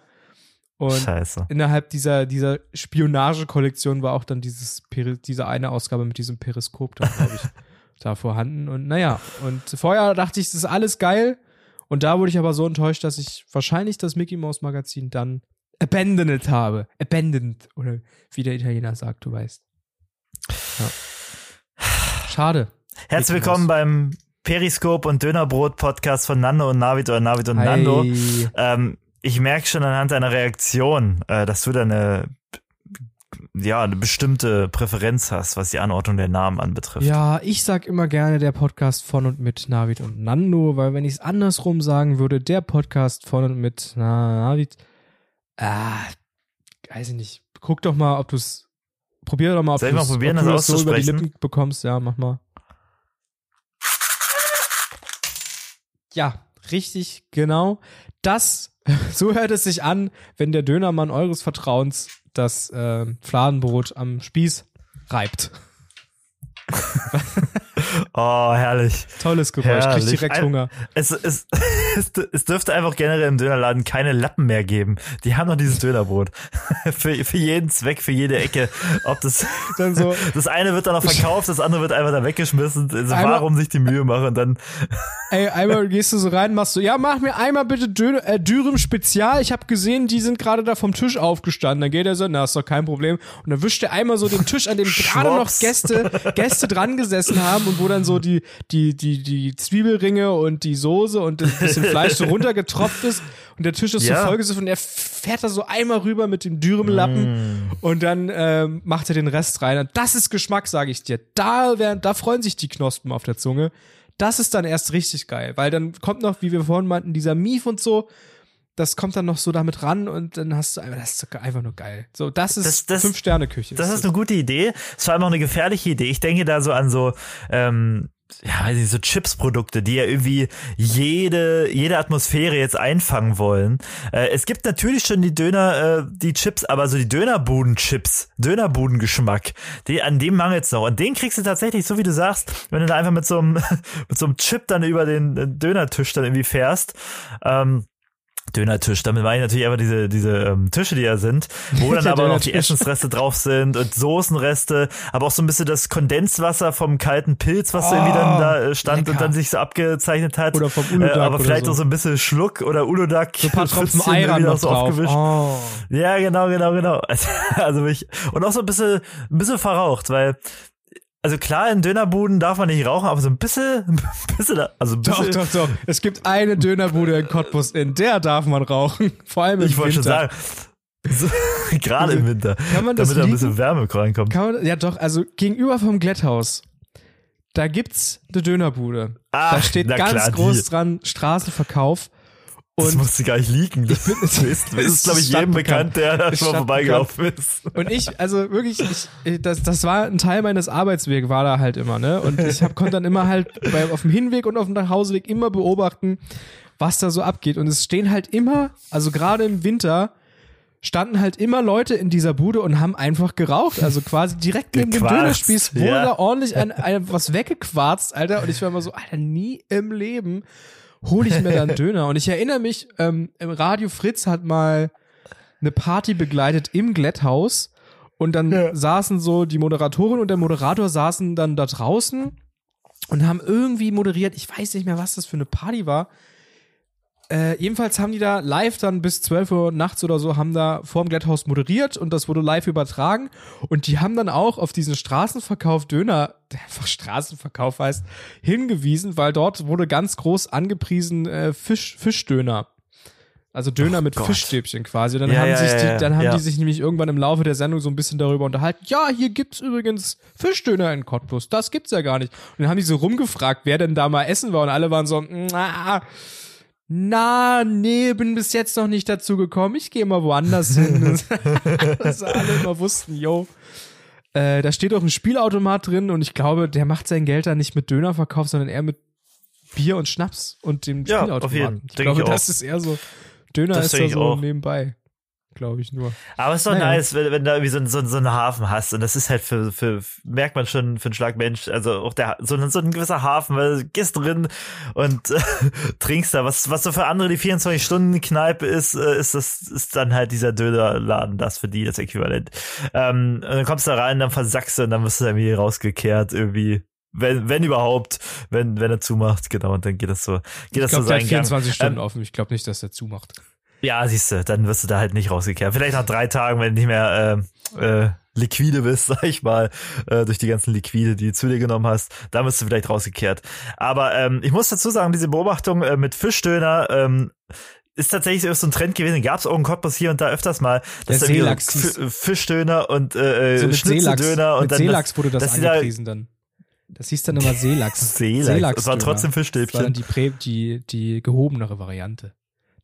und Scheiße. innerhalb dieser dieser Spionagekollektion war auch dann dieses Peri diese eine Ausgabe mit diesem Periskop da glaube ich da vorhanden und naja und vorher dachte ich, das ist alles geil und da wurde ich aber so enttäuscht, dass ich wahrscheinlich das Mickey Mouse Magazin dann abandoned habe. Abandoned. Oder wie der Italiener sagt, du weißt. Ja. Schade. Herzlich willkommen beim Periscope und Dönerbrot Podcast von Nando und Navid oder Navid und Nando. Hi. Ähm, ich merke schon anhand deiner Reaktion, äh, dass du da eine, ja, eine bestimmte Präferenz hast, was die Anordnung der Namen anbetrifft. Ja, ich sag immer gerne der Podcast von und mit Navid und Nando, weil wenn ich es andersrum sagen würde, der Podcast von und mit Navid, ah, weiß ich nicht. Guck doch mal, ob du es, probier doch mal, ob Soll ich mal probieren, ob du das so über die? Lippen bekommst. Ja, mach mal. Ja, richtig, genau. Das, so hört es sich an, wenn der Dönermann eures Vertrauens das äh, Fladenbrot am Spieß reibt. Oh, herrlich. Tolles Geräusch, krieg Herrlich. direkt Ein- Hunger. Es, es, es, es dürfte einfach generell im Dönerladen keine Lappen mehr geben. Die haben noch dieses Dönerbrot. für, für jeden Zweck, für jede Ecke. Ob das, Dann so, das eine wird dann noch verkauft, das andere wird einfach da weggeschmissen. Also Einmal- warum sich die Mühe machen und dann, ey, einmal gehst du so rein, machst so, ja, mach mir einmal bitte Döner, äh, Dürüm Spezial. Ich habe gesehen, die sind gerade da vom Tisch aufgestanden. Dann geht er so, na, ist doch kein Problem. Und dann wischt er einmal so den Tisch, an dem gerade noch. Gäste, Gäste dran gesessen haben und wo dann so die, die, die, die Zwiebelringe und die Soße und ein bisschen Fleisch so runtergetropft ist und der Tisch ist Ja. so vollgesoffen und er fährt da so einmal rüber mit dem Dürümlappen und dann ähm, macht er den Rest rein. Und das ist Geschmack, sage ich dir. Da, werden, da freuen sich die Knospen auf der Zunge. Das ist dann erst richtig geil, weil dann kommt noch, wie wir vorhin meinten, dieser Mief und so. Das kommt dann noch so damit ran und dann hast du einfach, das ist einfach nur geil. So, das ist Das- das- Fünf-Sterne-Küche. das ist eine gute Idee. Es war auch eine gefährliche Idee. Ich denke da so an so, ähm, ja, weiß nicht, so Chips-Produkte, die ja irgendwie jede, jede Atmosphäre jetzt einfangen wollen. Äh, es gibt natürlich schon die Döner, äh, die Chips, aber so die Dönerbuden-Chips, Dönerbudengeschmack, die, an dem mangelt's noch. Und den kriegst du tatsächlich, so wie du sagst, wenn du da einfach mit so einem, mit so einem Chip dann über den äh, Dönertisch dann irgendwie fährst. Ähm, Dönertisch, damit meine ich natürlich einfach diese, diese ähm, Tische, die da sind, wo dann aber noch die. Essensreste drauf sind und Soßenreste, aber auch so ein bisschen das Kondenswasser vom kalten Pilz, was irgendwie dann da äh, stand lecker. und dann sich so abgezeichnet hat. Oder vom äh, Uludag Aber vielleicht so. auch so ein bisschen Schluck oder Uludag. so ein paar Tropfen irgendwie noch so drauf. aufgewischt. Oh. Ja, genau, genau, genau. Also, also ich, und auch so ein bisschen, ein bisschen verraucht, weil, also klar, in Dönerbuden darf man nicht rauchen, aber so ein bisschen, ein bisschen, also ein Doch, bisschen, doch, doch. Es gibt eine Dönerbude in Cottbus, in der darf man rauchen. Vor allem im ich wollte schon Winter. sagen, so, gerade im Winter, Kann man das damit da ein bisschen Wärme reinkommt. Kann man, ja doch, also gegenüber vom Glätthaus, da gibt's eine Dönerbude. Ach, da steht ganz klar, groß die. dran Straßenverkauf. Das Und, musste gar nicht liegen. Das ist, das ist, Es glaube ich, ist jedem bekannt, der da Ist schon mal vorbeigelaufen ist. und ich, also wirklich, ich, das, das war ein Teil meines Arbeitswegs, war da halt immer, ne? Und ich hab, konnte dann immer halt bei, auf dem Hinweg und auf dem Nachhauseweg immer beobachten, was da so abgeht. Und es stehen halt immer, also gerade im Winter, standen halt immer Leute in dieser Bude und haben einfach geraucht. Also quasi direkt neben dem Dönerspieß wurde ja. da ordentlich ein, ein, was weggequarzt, Alter. Und ich war immer so, Alter, nie im Leben hole ich mir dann Döner. Und ich erinnere mich, ähm, im Radio Fritz hat mal eine Party begleitet im Glätthaus. Und dann saßen so die Moderatorin und der Moderator saßen dann da draußen und haben irgendwie moderiert. Ich weiß nicht mehr, was das für eine Party war. Äh, jedenfalls haben die da live dann bis 12 Uhr nachts oder so, haben da vorm Glätthaus moderiert und das wurde live übertragen. Und die haben dann auch auf diesen Straßenverkauf Döner, der einfach Straßenverkauf heißt, hingewiesen, weil dort wurde ganz groß angepriesen äh, Fisch, Fischdöner. Also Döner Oh mit Gott. Fischstäbchen quasi. Dann Ja, haben, ja, sich die, dann haben ja. die sich nämlich irgendwann im Laufe der Sendung so ein bisschen darüber unterhalten. Ja, hier gibt's übrigens Fischdöner in Cottbus. Das gibt's ja gar nicht. Und dann haben die so rumgefragt, wer denn da mal essen war. Und alle waren so, na, na, nee, bin bis jetzt noch nicht dazu gekommen. Ich gehe mal woanders hin. Dass alle immer wussten, yo. Äh, da steht auch ein Spielautomat drin und ich glaube, der macht sein Geld da nicht mit Dönerverkauf, sondern eher mit Bier und Schnaps und dem Ja, Spielautomaten. auf jeden, ich glaube, ich auch. das ist eher so. Döner Das ist da so auch. nebenbei. Glaube ich nur. Aber es ist doch Naja. nice, wenn, wenn du irgendwie so, einen- so, so einen Hafen hast. Und das ist halt für, für, merkt man schon für einen Schlag Mensch, also auch der, so, ein- so ein gewisser Hafen, weil du gehst drin und äh, trinkst da. Was, was so für andere die 24-Stunden-Kneipe ist, äh, ist das, ist dann halt dieser Dönerladen, das für die das Äquivalent. Ähm, und dann kommst du da rein, dann versackst du und dann wirst du irgendwie rausgekehrt irgendwie. Wenn, wenn überhaupt, wenn, wenn er zumacht, genau, und dann geht das so, geht Ich das so glaube, der hat seinen Gang. 24 Stunden Ähm, offen. Ich glaube nicht, dass er zumacht. Ja, siehst du, dann wirst du da halt nicht rausgekehrt. Vielleicht nach drei Tagen, wenn du nicht mehr äh, äh, liquide bist, sag ich mal, äh, durch die ganzen Liquide, die du zu dir genommen hast, dann wirst du vielleicht rausgekehrt. Aber ähm, ich muss dazu sagen, diese Beobachtung äh, mit Fischdöner ähm, ist tatsächlich so ein Trend gewesen. Gab es auch in Cottbus hier und da öfters mal, dass da Seelachs so F- Fischdöner und äh, So mit Seelachs, Schnitzeldöner und dann Seelachs wurde das die da- angepriesen dann. Das hieß dann immer Seelachs. Seelachs. Es waren Seelachsdöner. trotzdem Das war Fischstäbchen. dann die, Prä die, die gehobenere Variante.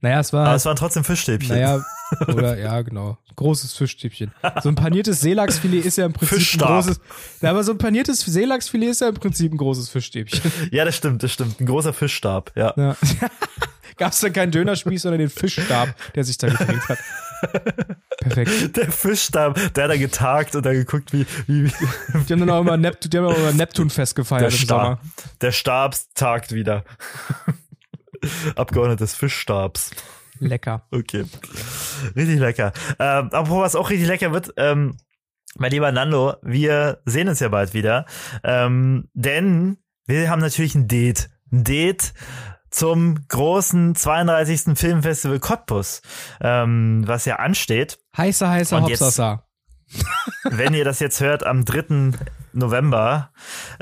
Naja, es war, aber es waren trotzdem Fischstäbchen. naja, oder, ja, genau. Großes Fischstäbchen. So ein paniertes Seelachsfilet ist ja im Prinzip Fischstab. ein großes, na, aber so ein paniertes Seelachsfilet ist ja im Prinzip ein großes Fischstäbchen. Ja, das stimmt, das stimmt. Ein großer Fischstab, ja. Ja. Gab's dann keinen Dönerspieß, sondern den Fischstab, der sich da gedreht hat. Perfekt. Der Fischstab, der hat da getagt und da geguckt, wie, wie, wie Die haben dann auch immer Neptun, die haben auch immer Neptunfest gefeiert der im Stab, Sommer. der Stab tagt wieder. Abgeordnet des Fischstabs. Lecker. Okay. Richtig lecker. Ähm, apropos, was auch richtig lecker wird, ähm, mein lieber Nando, wir sehen uns ja bald wieder. Ähm, denn wir haben natürlich ein Date. Ein Date zum großen 32. Filmfestival Cottbus, ähm, was ja ansteht. Heißer, heißer Hopsasa. wenn ihr das jetzt hört, am 3. November,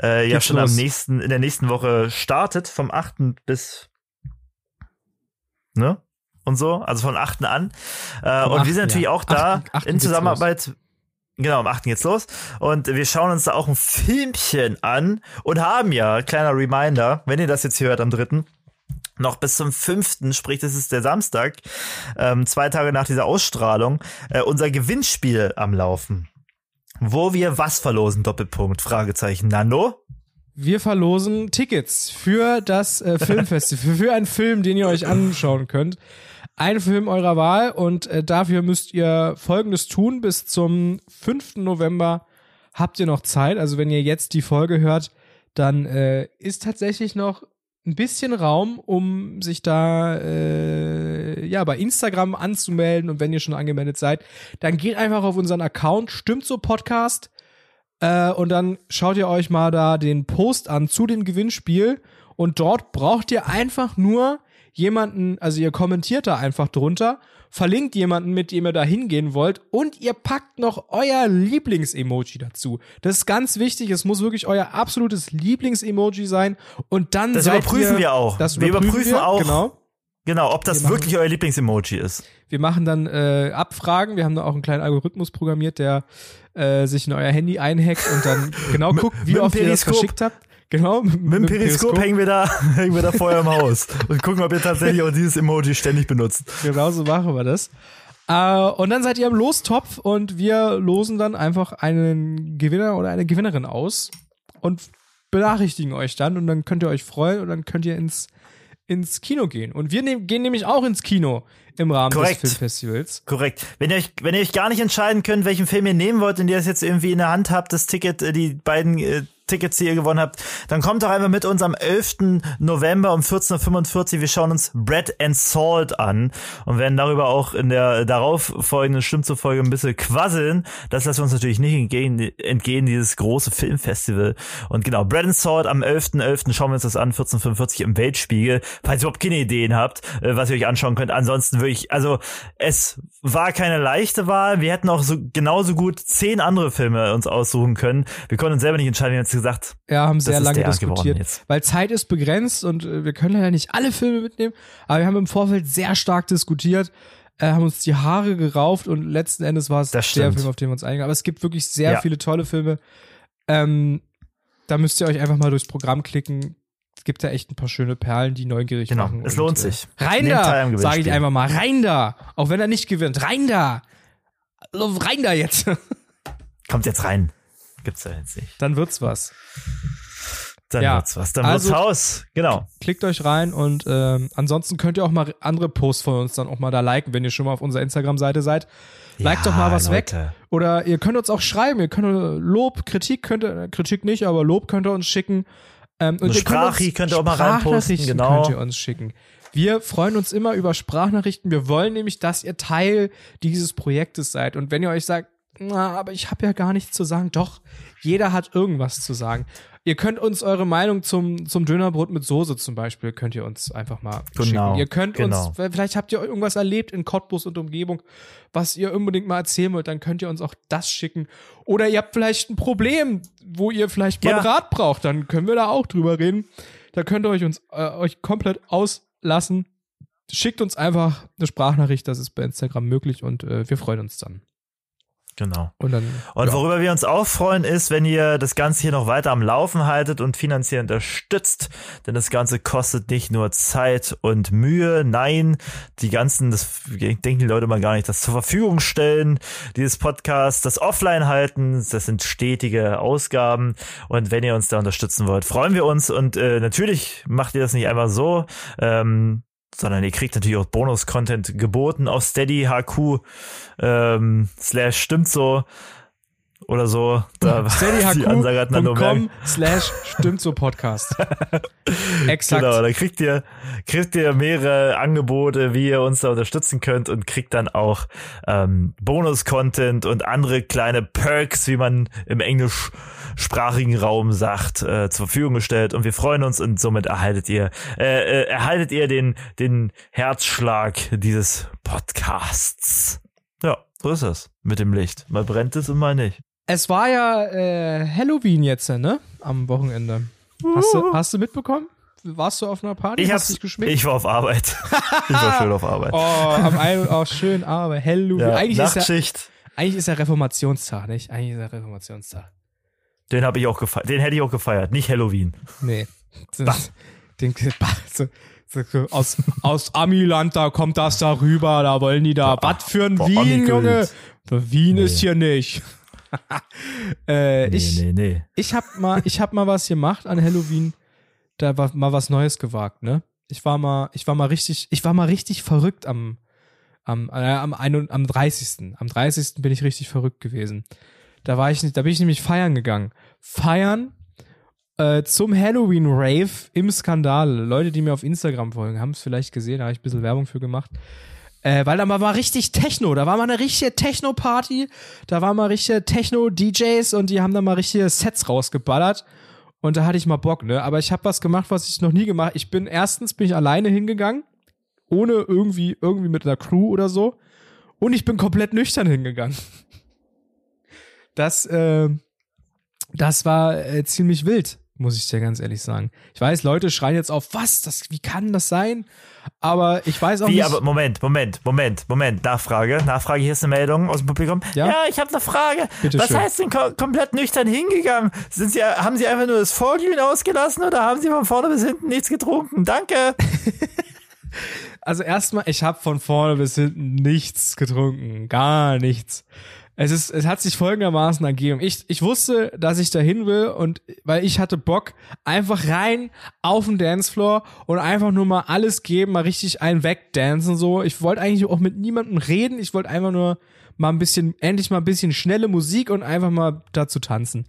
äh, ja schon los. am nächsten, in der nächsten Woche startet, vom 8. bis, ne? Und so, also von 8. an. Äh, und 8., wir sind natürlich ja. auch da 8. 8. in Zusammenarbeit. Genau, am 8. geht's los. Und wir schauen uns da auch ein Filmchen an und haben ja, kleiner Reminder, wenn ihr das jetzt hier hört am 3., noch bis zum 5., sprich, das ist der Samstag, ähm, zwei Tage nach dieser Ausstrahlung, äh, unser Gewinnspiel am Laufen. Wo wir was verlosen, Doppelpunkt, Fragezeichen, Nando. Wir verlosen Tickets für das äh, Filmfestival, für einen Film, den ihr euch anschauen könnt. Ein Film eurer Wahl und äh, dafür müsst ihr Folgendes tun. Bis zum 5. November habt ihr noch Zeit. Also wenn ihr jetzt die Folge hört, dann äh, ist tatsächlich noch ein bisschen Raum, um sich da äh, ja bei Instagram anzumelden. Und wenn ihr schon angemeldet seid, dann geht einfach auf unseren Account, stimmt so Podcast. Äh, und dann schaut ihr euch mal da den Post an zu dem Gewinnspiel. Und dort braucht ihr einfach nur jemanden, also ihr kommentiert da einfach drunter, verlinkt jemanden, mit dem ihr da hingehen wollt und ihr packt noch euer Lieblings-Emoji dazu. Das ist ganz wichtig, es muss wirklich euer absolutes Lieblings-Emoji sein und dann Das seid überprüfen ihr, wir auch. Das Wir überprüfen, überprüfen wir, auch. Genau. Genau, ob Wir das machen- wirklich euer Lieblingsemoji ist. Wir machen dann äh, Abfragen. Wir haben da auch einen kleinen Algorithmus programmiert, der äh, sich in euer Handy einhackt und dann genau guckt, wie oft ihr das verschickt habt. Genau, mit, Mit dem Periskop hängen wir da, hängen wir da vorher im Haus und gucken, ob ihr tatsächlich auch dieses Emoji ständig benutzt. Genau so machen wir das. Äh, und dann seid ihr im Lostopf und wir losen dann einfach einen Gewinner oder eine Gewinnerin aus und benachrichtigen euch dann und dann könnt ihr euch freuen und dann könnt ihr ins, ins Kino gehen. Und wir nehm, gehen nämlich auch ins Kino im Rahmen Korrekt. des Filmfestivals. Korrekt. Wenn ihr euch, wenn ihr euch gar nicht entscheiden könnt, welchen Film ihr nehmen wollt und ihr das jetzt irgendwie in der Hand habt, das Ticket, äh, die beiden äh, Tickets, die ihr gewonnen habt, dann kommt doch einfach mit uns am 11. November um 14.45 Uhr. Wir schauen uns Bread and Salt an und werden darüber auch in der darauf folgenden Stimmzufolge ein bisschen quasseln. Das lassen wir uns natürlich nicht entgehen, entgehen dieses große Filmfestival. Und genau, Bread and Salt am 11.11. schauen wir uns das an, 14.45 im Weltspiegel. Falls ihr überhaupt keine Ideen habt, äh, was ihr euch anschauen könnt. Ansonsten wirklich, also es war keine leichte Wahl. Wir hätten auch so genauso gut zehn andere Filme uns aussuchen können. Wir konnten uns selber nicht entscheiden. Wir gesagt, Ja, haben sehr lange diskutiert. jetzt. Weil Zeit ist begrenzt und äh, wir können leider nicht alle Filme mitnehmen, aber wir haben im Vorfeld sehr stark diskutiert, äh, haben uns die Haare gerauft und letzten Endes war es der. Film, auf den wir uns eingehen. Aber es gibt wirklich sehr Ja. viele tolle Filme. Ähm, da müsst ihr euch einfach mal durchs Programm klicken. Es gibt da echt ein paar schöne Perlen, die neugierig Genau, machen. es und, lohnt äh, sich. Rein da, sage ich einfach mal. Rein da. Auch wenn er nicht gewinnt. Rein da. Also Rein da jetzt. Kommt jetzt rein. Gibt's ja jetzt nicht. Dann wird's was. Dann Ja. wird's was. Dann Also- wird's Haus. Genau. Klickt euch rein und ähm, ansonsten könnt ihr auch mal andere Posts von uns dann auch mal da liken, wenn ihr schon mal auf unserer Instagram-Seite seid. Liked Ja, doch mal was weg. Leute. Oder ihr könnt uns auch schreiben. Ihr könnt äh, Lob, Kritik könnt ihr, äh, Kritik nicht, aber Lob könnt ihr uns schicken. Ähm, und ihr könnt uns- Sprachi könnt ihr auch mal reinposten, genau. könnt ihr uns schicken. Wir freuen uns immer über Sprachnachrichten. Wir wollen nämlich, dass ihr Teil dieses Projektes seid. Und wenn ihr euch sagt, na, aber ich habe ja gar nichts zu sagen, doch, jeder hat irgendwas zu sagen. Ihr könnt uns eure Meinung zum, zum Dönerbrot mit Soße zum Beispiel, könnt ihr uns einfach mal Genau, schicken. Ihr könnt genau. uns, vielleicht habt ihr irgendwas erlebt in Cottbus und Umgebung, was ihr unbedingt mal erzählen wollt, dann könnt ihr uns auch das schicken. Oder ihr habt vielleicht ein Problem, wo ihr vielleicht mal Ja. Rat braucht, dann können wir da auch drüber reden. Da könnt ihr euch uns äh, euch komplett auslassen. Schickt uns einfach eine Sprachnachricht, das ist bei Instagram möglich und äh, wir freuen uns dann. Genau. Und dann Und ja. worüber wir uns auch freuen, ist, wenn ihr das Ganze hier noch weiter am Laufen haltet und finanziell unterstützt. Denn das Ganze kostet nicht nur Zeit und Mühe. Nein, die ganzen, das denken die Leute mal gar nicht, das zur Verfügung stellen, dieses Podcast, das Offline halten, das sind stetige Ausgaben. Und wenn ihr uns da unterstützen wollt, freuen wir uns. Und äh, natürlich macht ihr das nicht einfach so. Ähm, sondern ihr kriegt natürlich auch Bonus-Content geboten auf Steady HQ ähm, slash stimmt so oder so. Da steadyhq.com slash stimmt so Podcast. Exakt. Genau, da kriegt ihr, kriegt ihr mehrere Angebote, wie ihr uns da unterstützen könnt und kriegt dann auch ähm, Bonus-Content und andere kleine Perks, wie man im englischsprachigen Raum sagt, äh, zur Verfügung gestellt. Und wir freuen uns und somit erhaltet ihr, äh, äh, erhaltet ihr den, den Herzschlag dieses Podcasts. So ist das mit dem Licht. Mal brennt es und mal nicht. Es war ja äh, Halloween jetzt, ne? Am Wochenende. Hast du, hast du mitbekommen? Warst du auf einer Party? Ich, hast hab's, dich geschminkt? ich war auf Arbeit. ich war schön auf Arbeit. oh, am einen, oh, schön, aber Halloween. ja, eigentlich, ist ja, Nachtschicht. eigentlich ist ja Reformationstag, nicht? Eigentlich ist ja Reformationstag. Den habe ich auch gefeiert. Den hätte ich auch gefeiert, nicht Halloween. Nee. Das, den, so, so, so, aus, aus Amiland, da kommt das da rüber, da wollen die da. Was für ein Wien, Amikult. Junge? Wien Nee. ist hier nicht. äh, Nee, ich, nee, nee. Ich hab mal, ich hab mal was gemacht an Halloween. Da war mal was Neues gewagt, ne? Ich war mal, ich war mal richtig, ich war mal richtig verrückt am, am, äh, am, ein, am 30. Am 30. bin ich richtig verrückt gewesen. Da war ich nicht, da bin ich nämlich feiern gegangen. Feiern äh, zum Halloween Rave im Skandal. Leute, die mir auf Instagram folgen, haben es vielleicht gesehen, da habe ich ein bisschen Werbung für gemacht. Äh, weil da mal war richtig Techno, da war mal eine richtige Techno-Party, da waren mal richtige Techno-DJs und die haben da mal richtige Sets rausgeballert. Und da hatte ich mal Bock, ne? Aber ich habe was gemacht, was ich noch nie gemacht. Ich bin erstens bin ich alleine hingegangen, ohne irgendwie irgendwie mit einer Crew oder so. Und ich bin komplett nüchtern hingegangen. Das, äh, das war äh, ziemlich wild, muss ich dir ganz ehrlich sagen. Ich weiß, Leute schreien jetzt auf, was? Das, wie kann das sein? Aber ich weiß auch Wie, nicht. aber Moment, Moment, Moment, Moment. Nachfrage, Nachfrage, hier ist eine Meldung aus dem Publikum. Ja? ich habe eine Frage. Bitte Was schön. heißt denn ko komplett nüchtern hingegangen? Sind Sie, haben Sie einfach nur das Vorglühen ausgelassen oder haben Sie von vorne bis hinten nichts getrunken? Danke. Also erstmal, ich habe von vorne bis hinten nichts getrunken, gar nichts. Es ist, es hat sich folgendermaßen ergeben. Ich, ich wusste, dass ich dahin will und weil ich hatte Bock, einfach rein auf den Dancefloor und einfach nur mal alles geben, mal richtig einen wegdancen so. Ich wollte eigentlich auch mit niemandem reden. Ich wollte einfach nur mal ein bisschen, endlich mal ein bisschen schnelle Musik und einfach mal dazu tanzen.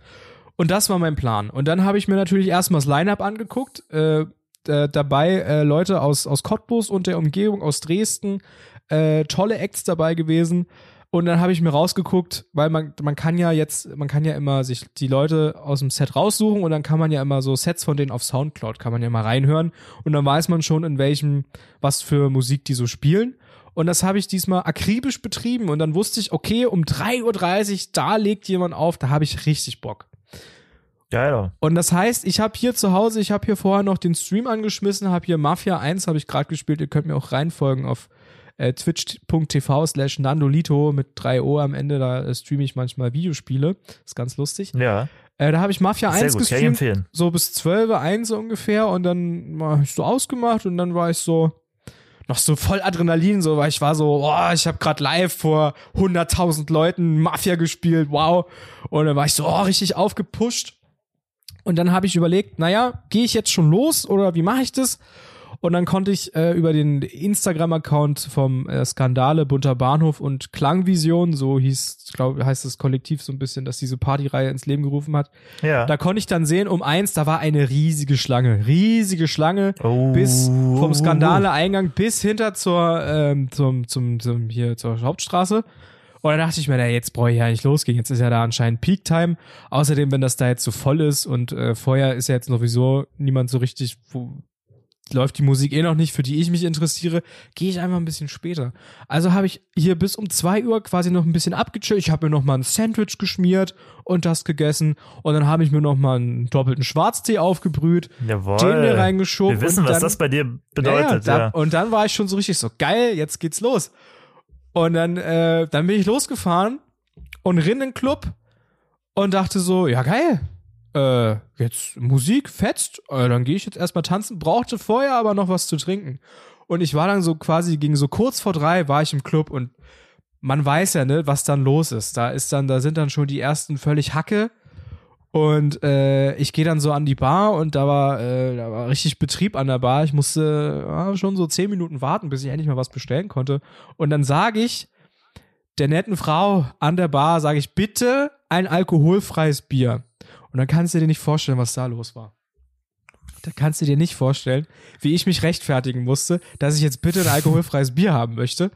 Und das war mein Plan. Und dann habe ich mir natürlich erstmal das Line-Up angeguckt. Äh, äh, dabei äh, Leute aus, aus Cottbus und der Umgebung, aus Dresden, äh, tolle Acts dabei gewesen. Und dann habe ich mir rausgeguckt, weil man, man kann ja jetzt, man kann ja immer sich die Leute aus dem Set raussuchen und dann kann man ja immer so Sets von denen auf Soundcloud, kann man ja mal reinhören und dann weiß man schon, in welchem, was für Musik die so spielen. Und das habe ich diesmal akribisch betrieben und dann wusste ich, okay, um 3.30 Uhr, da legt jemand auf, da habe ich richtig Bock. Geil. Und das heißt, ich habe hier zu Hause, ich habe hier vorher noch den Stream angeschmissen, habe hier Mafia 1 habe ich gerade gespielt. Ihr könnt mir auch reinfolgen auf äh, twitch.tv slash nandolito mit 3 O am Ende. Da äh, streame ich manchmal Videospiele. Ist ganz lustig. Ja. Äh, da habe ich Mafia Sehr 1 gut, gestreamt, empfehlen. so bis 12, 1 ungefähr. Und dann habe ich so ausgemacht und dann war ich so noch so voll Adrenalin, so, weil ich war so, oh, ich habe gerade live vor 100.000 Leuten Mafia gespielt, wow. Und dann war ich so, oh, richtig aufgepusht. Und dann habe ich überlegt, naja, gehe ich jetzt schon los oder wie mache ich das? Und dann konnte ich äh, über den Instagram-Account vom äh, Skandale Bunter Bahnhof und Klangvision, so hieß, glaube heißt das Kollektiv so ein bisschen, das diese Partyreihe ins Leben gerufen hat. Ja. Da konnte ich dann sehen, um eins, da war eine riesige Schlange, riesige Schlange Oh. bis vom Skandale-Eingang bis hinter zur, ähm, zum, zum, zum, hier zur Hauptstraße. Und dann dachte ich mir, na, jetzt brauche ich ja nicht losgehen. Jetzt ist ja da anscheinend Peak-Time. Außerdem, wenn das da jetzt so voll ist und äh, vorher ist ja jetzt sowieso niemand so richtig, wo, läuft die Musik eh noch nicht, für die ich mich interessiere, gehe ich einfach ein bisschen später. Also habe ich hier bis um zwei Uhr quasi noch ein bisschen abgechillt. Ich habe mir noch mal ein Sandwich geschmiert und das gegessen. Und dann habe ich mir noch mal einen doppelten Schwarztee aufgebrüht, Jawohl. den mir reingeschoben. Wir wissen, und was dann, das bei dir ja, bedeutet. ja, Ja, da, Und dann war ich schon so richtig so, geil, jetzt geht's los. Und dann, äh, dann bin ich losgefahren und rin in den Club und dachte so, ja geil, äh, jetzt Musik fetzt, äh, dann gehe ich jetzt erstmal tanzen, brauchte vorher aber noch was zu trinken. Und ich war dann so quasi gegen so kurz vor drei war ich im Club und man weiß ja, ne, was dann los ist. Da ist dann, da sind dann schon die ersten völlig Hacke. Und äh, ich gehe dann so an die Bar und da war, äh, da war richtig Betrieb an der Bar. Ich musste ja, schon so zehn Minuten warten, bis ich endlich mal was bestellen konnte. Und dann sage ich der netten Frau an der Bar, sage ich, bitte ein alkoholfreies Bier. Und dann kannst du dir nicht vorstellen, was da los war. Da kannst du dir nicht vorstellen, wie ich mich rechtfertigen musste, dass ich jetzt bitte ein alkoholfreies Bier haben möchte.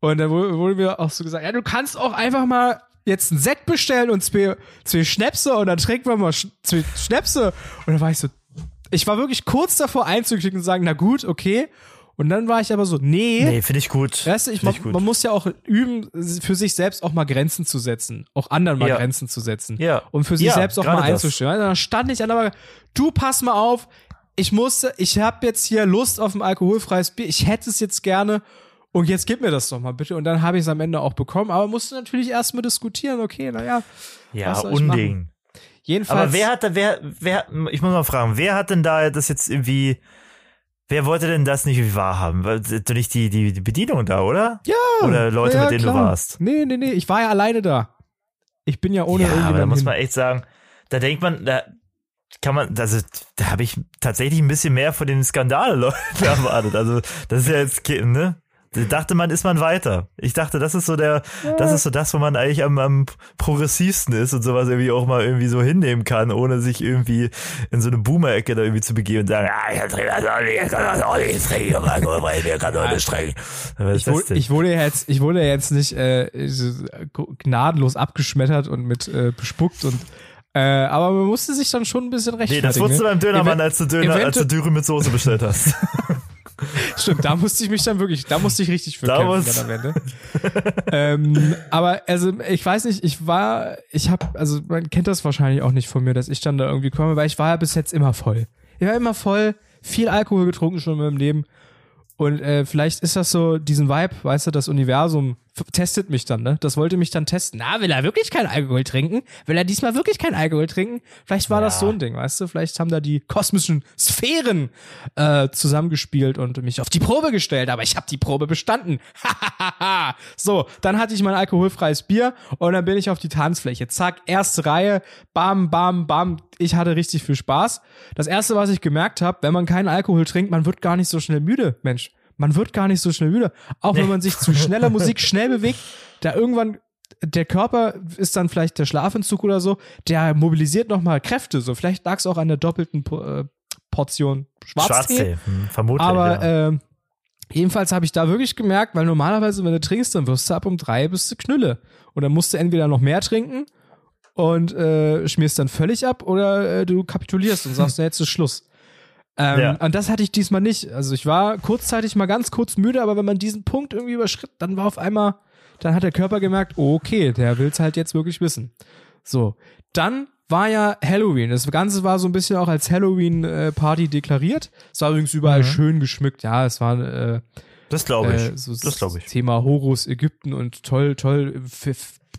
Und dann wurde mir auch so gesagt, ja, du kannst auch einfach mal jetzt einen Sekt bestellen und zwei, zwei Schnäpse und dann trinken wir mal zwei Schnäpse. Und dann war ich so, ich war wirklich kurz davor einzuklicken und sagen, na gut, okay. Und dann war ich aber so, nee, Nee, finde ich gut. Weißt du, ich, man, ich gut. man muss ja auch üben, für sich selbst auch mal Grenzen zu setzen, auch anderen mal Ja. Grenzen zu setzen Ja. und für sich Ja, selbst auch mal einzustellen. Dann stand ich an der Bar, du pass mal auf, ich musste, ich habe jetzt hier Lust auf ein alkoholfreies Bier, ich hätte es jetzt gerne und jetzt gib mir das doch mal bitte. Und dann habe ich es am Ende auch bekommen, aber musste natürlich erstmal diskutieren, okay, naja. ja, ich Unding. Jedenfalls. Aber wer hat da, wer, wer, ich muss mal fragen, wer hat denn da das jetzt irgendwie, wer wollte denn das nicht wahrhaben? War das nicht die, die, die Bedienung da, oder? ja, Oder Leute, ja, mit denen klar. du warst? Nee, nee, nee, ich war ja alleine da. Ich bin ja ohne ja, aber da muss man echt sagen, da denkt man, da kann man, also da habe ich tatsächlich ein bisschen mehr von den Skandale-Leuten erwartet. Also das ist ja jetzt, ne? Da dachte man, ist man weiter. Ich dachte, das ist so der, das ist so das, wo man eigentlich am, am progressivsten ist und sowas irgendwie auch mal irgendwie so hinnehmen kann, ohne sich irgendwie in so eine Boomer-Ecke da irgendwie zu begeben und sagen, ah, ich trinke das auch nicht, ich kann das auch nicht weil mir kann doch nicht. Was Ich, das wurde, ich wurde jetzt, ich wurde jetzt nicht äh, gnadenlos abgeschmettert und mit äh, bespuckt und äh, aber man musste sich dann schon ein bisschen Nee, rechtfertigen. das wusstest du ne? beim Dönermann, als du Döner, als du Dürre mit Soße bestellt hast. Stimmt, da musste ich mich dann wirklich, da musste ich richtig für Da kämpfen am Ende. ähm, aber also ich weiß nicht, ich war, ich habe, also man kennt das wahrscheinlich auch nicht von mir, dass ich dann da irgendwie komme, weil ich war ja bis jetzt immer voll. Ich war immer voll, viel Alkohol getrunken schon in meinem Leben. Und äh, vielleicht ist das so diesen Vibe, weißt du, das Universum testet mich dann, ne? Das wollte mich dann testen. Na, will er wirklich keinen Alkohol trinken? Will er diesmal wirklich keinen Alkohol trinken? Vielleicht war das Ja. so ein Ding, weißt du? Vielleicht haben da die kosmischen Sphären äh, zusammengespielt und mich auf die Probe gestellt, aber ich habe die Probe bestanden. so, dann hatte ich mein alkoholfreies Bier und dann bin ich auf die Tanzfläche. Zack, erste Reihe, bam, bam, bam. Ich hatte richtig viel Spaß. Das erste, was ich gemerkt habe, wenn man keinen Alkohol trinkt, man wird gar nicht so schnell müde, Mensch. Man wird gar nicht so schnell müde. Auch wenn man sich zu schneller Musik schnell bewegt, da irgendwann der Körper ist dann vielleicht der Schlafentzug oder so, der mobilisiert nochmal Kräfte. So, vielleicht lag es auch an der doppelten äh, Portion Schwarztee. Schwarztee, hm, vermutlich. Aber ja. äh, jedenfalls habe ich da wirklich gemerkt, weil normalerweise, wenn du trinkst, dann wirst du ab um drei bist du Knülle. Und dann musst du entweder noch mehr trinken und äh, schmierst dann völlig ab oder äh, du kapitulierst und sagst, jetzt ist Schluss. Ähm, Ja. Und das hatte ich diesmal nicht. Also ich war kurzzeitig mal ganz kurz müde, aber wenn man diesen Punkt irgendwie überschritt, dann war auf einmal, dann hat der Körper gemerkt, okay, der will's halt jetzt wirklich wissen. So, dann war ja Halloween. Das Ganze war so ein bisschen auch als Halloween-Party deklariert. Es war übrigens überall Mhm. schön geschmückt. Ja, es war äh, Das glaube ich. äh, so das glaube ich. Thema Horus, Ägypten und toll, toll,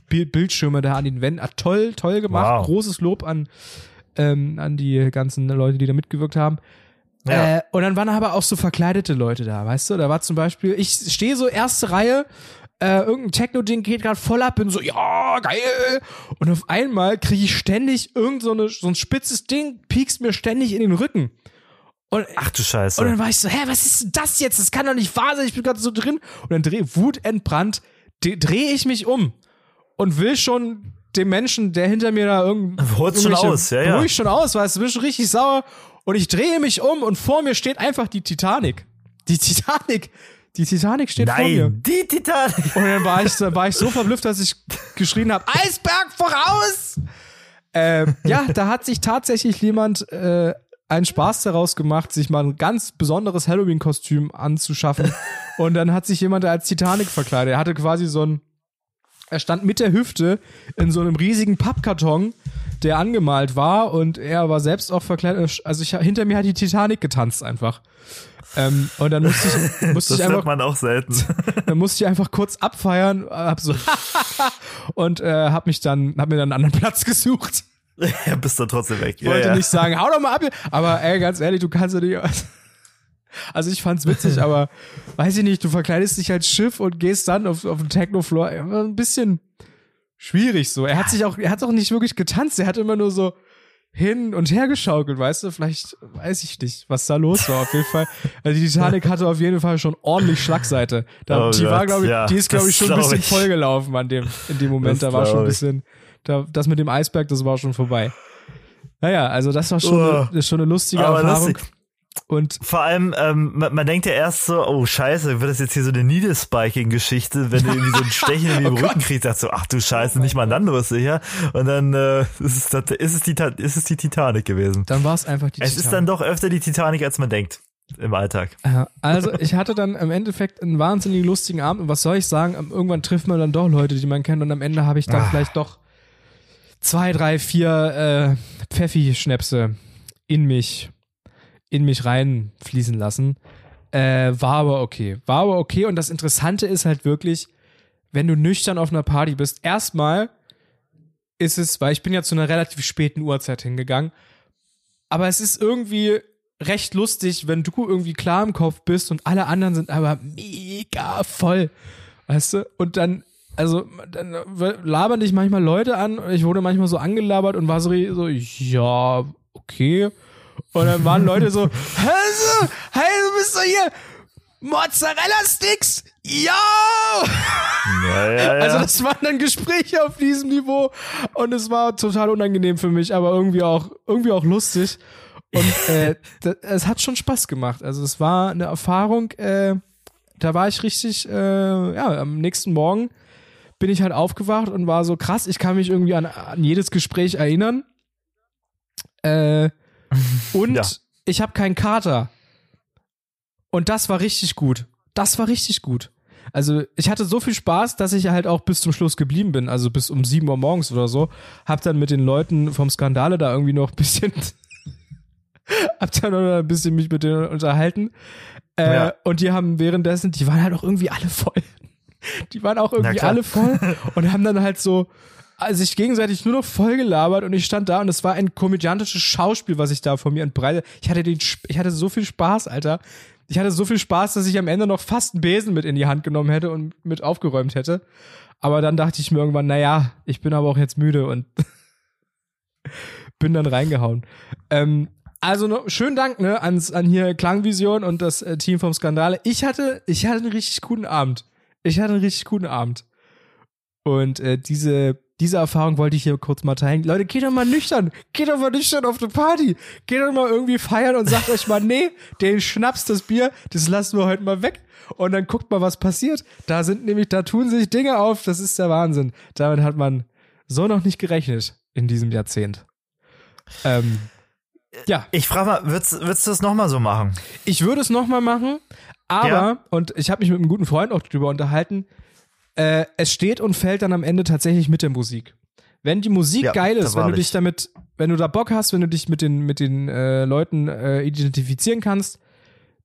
Bildschirme da an den Wänden. Ah, toll, toll gemacht. Wow. Großes Lob an, ähm, an die ganzen Leute, die da mitgewirkt haben. Ja. Äh, und dann waren aber auch so verkleidete Leute da, weißt du? Da war zum Beispiel, ich stehe so erste Reihe, äh, irgendein Techno-Ding geht gerade voll ab, bin so, ja, geil. Und auf einmal kriege ich ständig irgend so, eine, so ein spitzes Ding, piekst mir ständig in den Rücken. Und, Ach du Scheiße. und dann war ich so, hä, was ist denn das jetzt? Das kann doch nicht wahr sein, ich bin gerade so drin. Und dann dreh, wutentbrannt, drehe ich mich um und will schon dem Menschen, der hinter mir da irgend, Holst schon aus, ja, ja. Ruhig schon aus, weißt du, bin schon richtig sauer. Und ich drehe mich um und vor mir steht einfach die Titanic. Die Titanic. Die Titanic steht vor mir. Nein, die Titanic. Und dann war ich, dann war ich so verblüfft, dass ich geschrien habe, Eisberg voraus! Äh, ja, da hat sich tatsächlich jemand äh, einen Spaß daraus gemacht, sich mal ein ganz besonderes Halloween-Kostüm anzuschaffen. Und dann hat sich jemand als Titanic verkleidet. Er hatte quasi so ein, er stand mit der Hüfte in so einem riesigen Pappkarton, der angemalt war und er war selbst auch verkleidet. Also ich, hinter mir hat die Titanic getanzt einfach. Ähm, und dann musste ich, musste Das ich einfach man auch selten. dann musste ich einfach kurz abfeiern, hab so und äh, hab mich dann, hab mir dann einen anderen Platz gesucht. ja, bist dann trotzdem weg. Ich wollte ja, ja. nicht sagen, hau doch mal ab, aber ey, ganz ehrlich, du kannst ja nicht. Also ich fand's witzig, aber weiß ich nicht, du verkleidest dich als Schiff und gehst dann auf, auf den Techno-Floor. Ein bisschen schwierig so. Er hat sich auch, er hat auch nicht wirklich getanzt, er hat immer nur so hin und her geschaukelt, weißt du? Vielleicht weiß ich nicht, was da los war. Auf jeden Fall. Also die Titanic hatte auf jeden Fall schon ordentlich Schlagseite. Da, Oh die war, glaube ich, ja, die ist, glaube ich, schon ein bisschen ich. vollgelaufen an dem, in dem Moment. Das da war schon ein bisschen, da, das mit dem Eisberg, das war schon vorbei. Naja, also das war schon, Oh. eine, schon eine lustige Erfahrung. lustig. Und Vor allem, ähm, man, man denkt ja erst so, oh scheiße, wird das jetzt hier so eine Needle-Spiking-Geschichte, wenn du irgendwie so ein Stechen in den Oh. Rücken kriegst, sagst du, ach du Scheiße, nicht mal Nando ist sicher. Und dann äh, ist, es, ist, es die, ist es die Titanic gewesen. dann war es einfach die Es Titanic. ist dann doch öfter die Titanic, als man denkt im Alltag. Also ich hatte dann im Endeffekt einen wahnsinnig lustigen Abend und was soll ich sagen, irgendwann trifft man dann doch Leute, die man kennt und am Ende habe ich dann Ah. vielleicht doch zwei, drei, vier äh, Pfeffi-Schnäpse in mich, in mich reinfließen lassen. Äh, war aber okay. War aber okay und das Interessante ist halt wirklich, wenn du nüchtern auf einer Party bist, erstmal ist es, weil ich bin ja zu einer relativ späten Uhrzeit hingegangen, aber es ist irgendwie recht lustig, wenn du irgendwie klar im Kopf bist und alle anderen sind aber mega voll. Weißt du? Und dann, also, dann labern dich manchmal Leute an. Ich wurde manchmal so angelabert und war so, so ja, okay. Und dann waren Leute so, hey, hey, du bist doch hier. Mozzarella-Sticks! Ja! Ja, ja, ja. Also das waren dann Gespräche auf diesem Niveau und es war total unangenehm für mich, aber irgendwie auch irgendwie auch lustig und äh, es hat schon Spaß gemacht. Also es war eine Erfahrung. Äh, da war ich richtig. Äh, ja, am nächsten Morgen bin ich halt aufgewacht und war so krass. Ich kann mich irgendwie an, an jedes Gespräch erinnern. Äh, und Ja. ich habe keinen Kater. Und das war richtig gut. Das war richtig gut. Also ich hatte so viel Spaß, dass ich halt auch bis zum Schluss geblieben bin. Also bis um 7 Uhr morgens oder so. Hab dann mit den Leuten vom Skandale da irgendwie noch ein bisschen hab dann noch ein bisschen mich mit denen unterhalten. Äh, Ja. Und die haben währenddessen, die waren halt auch irgendwie alle voll. Die waren auch irgendwie alle voll und haben dann halt so also sich gegenseitig nur noch voll gelabert und ich stand da und es war ein komödiantisches Schauspiel, was ich da vor mir entbreite. Ich hatte den, ich hatte so viel Spaß, Alter. Ich hatte so viel Spaß, dass ich am Ende noch fast einen Besen mit in die Hand genommen hätte und mit aufgeräumt hätte. Aber dann dachte ich mir irgendwann, na ja, ich bin aber auch jetzt müde und bin dann reingehauen. Ähm, also noch, schönen Dank ne, ans, an hier Klangvision und das äh, Team vom Skandale. Ich hatte, ich hatte einen richtig guten Abend. Ich hatte einen richtig guten Abend. Und äh, diese, diese Erfahrung wollte ich hier kurz mal teilen. Leute, geht doch mal nüchtern. Geht doch mal nüchtern auf eine Party. Geht doch mal irgendwie feiern und sagt euch mal, nee, den Schnaps, das Bier, das lassen wir heute mal weg. Und dann guckt mal, was passiert. Da sind nämlich, da tun sich Dinge auf. Das ist der Wahnsinn. Damit hat man so noch nicht gerechnet in diesem Jahrzehnt. Ähm, ja, Ich frage mal, würdest, würdest du das nochmal so machen? ich würde es nochmal machen, aber, Ja. und ich habe mich mit einem guten Freund auch drüber unterhalten, äh, es steht und fällt dann am Ende tatsächlich mit der Musik. Wenn die Musik Ja, geil ist, wenn du ich. dich damit, wenn du da Bock hast, wenn du dich mit den, mit den äh, Leuten äh, identifizieren kannst,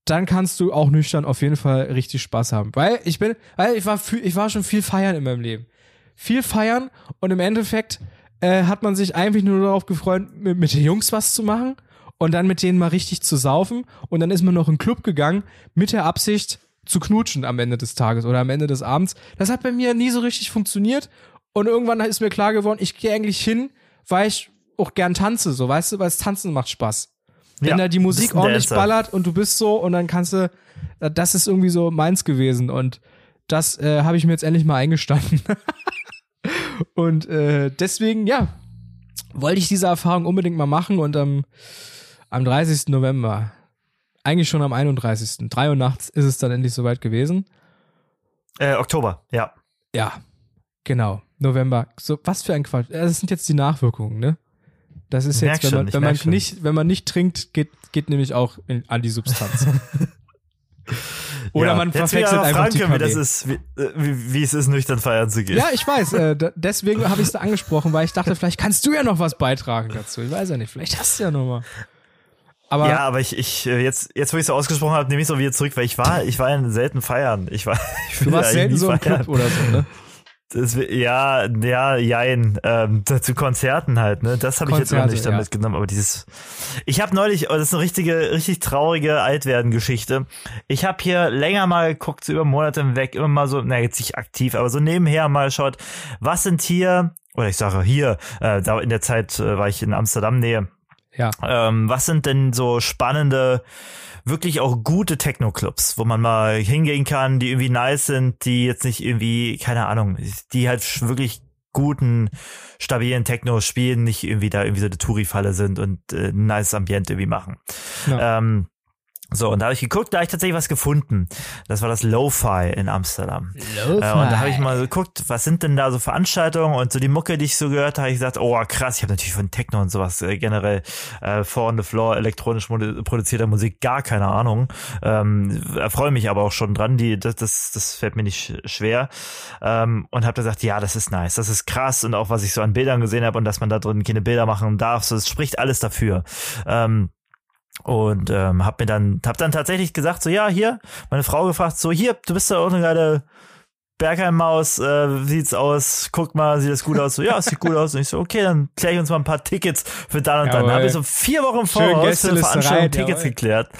dann kannst du auch nüchtern auf jeden Fall richtig Spaß haben. Weil ich bin, weil ich war, viel, ich war schon viel feiern in meinem Leben. Viel feiern und im Endeffekt äh, hat man sich eigentlich nur darauf gefreut, mit, mit den Jungs was zu machen und dann mit denen mal richtig zu saufen und dann ist man noch in den Club gegangen mit der Absicht zu knutschen am Ende des Tages oder am Ende des Abends. Das hat bei mir nie so richtig funktioniert und irgendwann ist mir klar geworden, ich gehe eigentlich hin, weil ich auch gern tanze, so weißt du, weil das Tanzen macht Spaß. Wenn Ja, da die Musik ordentlich Dancer. ballert und du bist so und dann kannst du, äh, das ist irgendwie so meins gewesen und das äh, habe ich mir jetzt endlich mal eingestanden. und äh, deswegen, ja, wollte ich diese Erfahrung unbedingt mal machen und am, am 30. November, eigentlich schon am 31. 3 Uhr nachts ist es dann endlich soweit gewesen. Äh, Oktober, ja. Ja, genau. November. So, was für ein Quatsch. Das sind jetzt die Nachwirkungen, ne? Das ist jetzt, wenn man, wenn man nicht, wenn man nicht trinkt, geht, geht nämlich auch in, an die Substanz. Oder ja. man verwechselt einfach fragen können, wie das ist, wie, äh, wie, wie es ist, nüchtern feiern zu gehen. Ja, ich weiß. Äh, deswegen habe ich es angesprochen, weil ich dachte, vielleicht kannst du ja noch was beitragen dazu. Ich weiß ja nicht. Vielleicht hast du ja noch mal. Aber Ja, aber ich, ich äh, jetzt, jetzt wo ich es so ausgesprochen habe, nehme ich es auch wieder zurück, weil ich war, ich war in selten feiern. Ich war, ich du warst selten so im. Club oder so, ne? Das, ja, ja, jein. Ähm, zu Konzerten halt, ne? Das habe ich jetzt Konzerte, nicht ja. damit mitgenommen, aber dieses. Ich habe neulich, oh, das ist eine richtige, richtig traurige Altwerden-Geschichte. Ich habe hier länger mal geguckt, so über Monate hinweg, immer mal so, na jetzt nicht aktiv, aber so nebenher mal geschaut, was sind hier, oder ich sage hier, äh, da in der Zeit äh, war ich in Amsterdam Nähe, Ja. ähm, was sind denn so spannende, wirklich auch gute Techno-Clubs, wo man mal hingehen kann, die irgendwie nice sind, die jetzt nicht irgendwie, keine Ahnung, die halt wirklich guten, stabilen Techno spielen, nicht irgendwie da irgendwie so eine Touri-Falle sind und äh, ein nice Ambiente irgendwie machen. Ja. Ähm, so, und da habe ich geguckt, da habe ich tatsächlich was gefunden. Das war das Lo-Fi in Amsterdam. Äh, und da habe ich mal geguckt, was sind denn da so Veranstaltungen und so die Mucke, die ich so gehört habe, ich gesagt, oh krass, ich habe natürlich von Techno und sowas äh, generell äh, vor on the floor elektronisch produzierter Musik gar keine Ahnung. Ähm, erfreue mich aber auch schon dran, die das das, das fällt mir nicht sch- schwer ähm, und habe gesagt, ja, das ist nice, das ist krass und auch was ich so an Bildern gesehen habe und dass man da drin keine Bilder machen darf, so das spricht alles dafür. Ähm, und ähm, hab mir dann hab dann tatsächlich gesagt so ja hier meine Frau gefragt so hier du bist ja auch eine geile Bergheim-Maus, äh, sieht's aus? Guck mal, sieht das gut aus? So, ja, es sieht gut aus. Und ich so, okay, dann kläre ich uns mal ein paar Tickets für dann und dann. Jawohl. Dann habe ich so vier Wochen Voraus für eine Veranstaltung rein, Tickets jawohl. geklärt.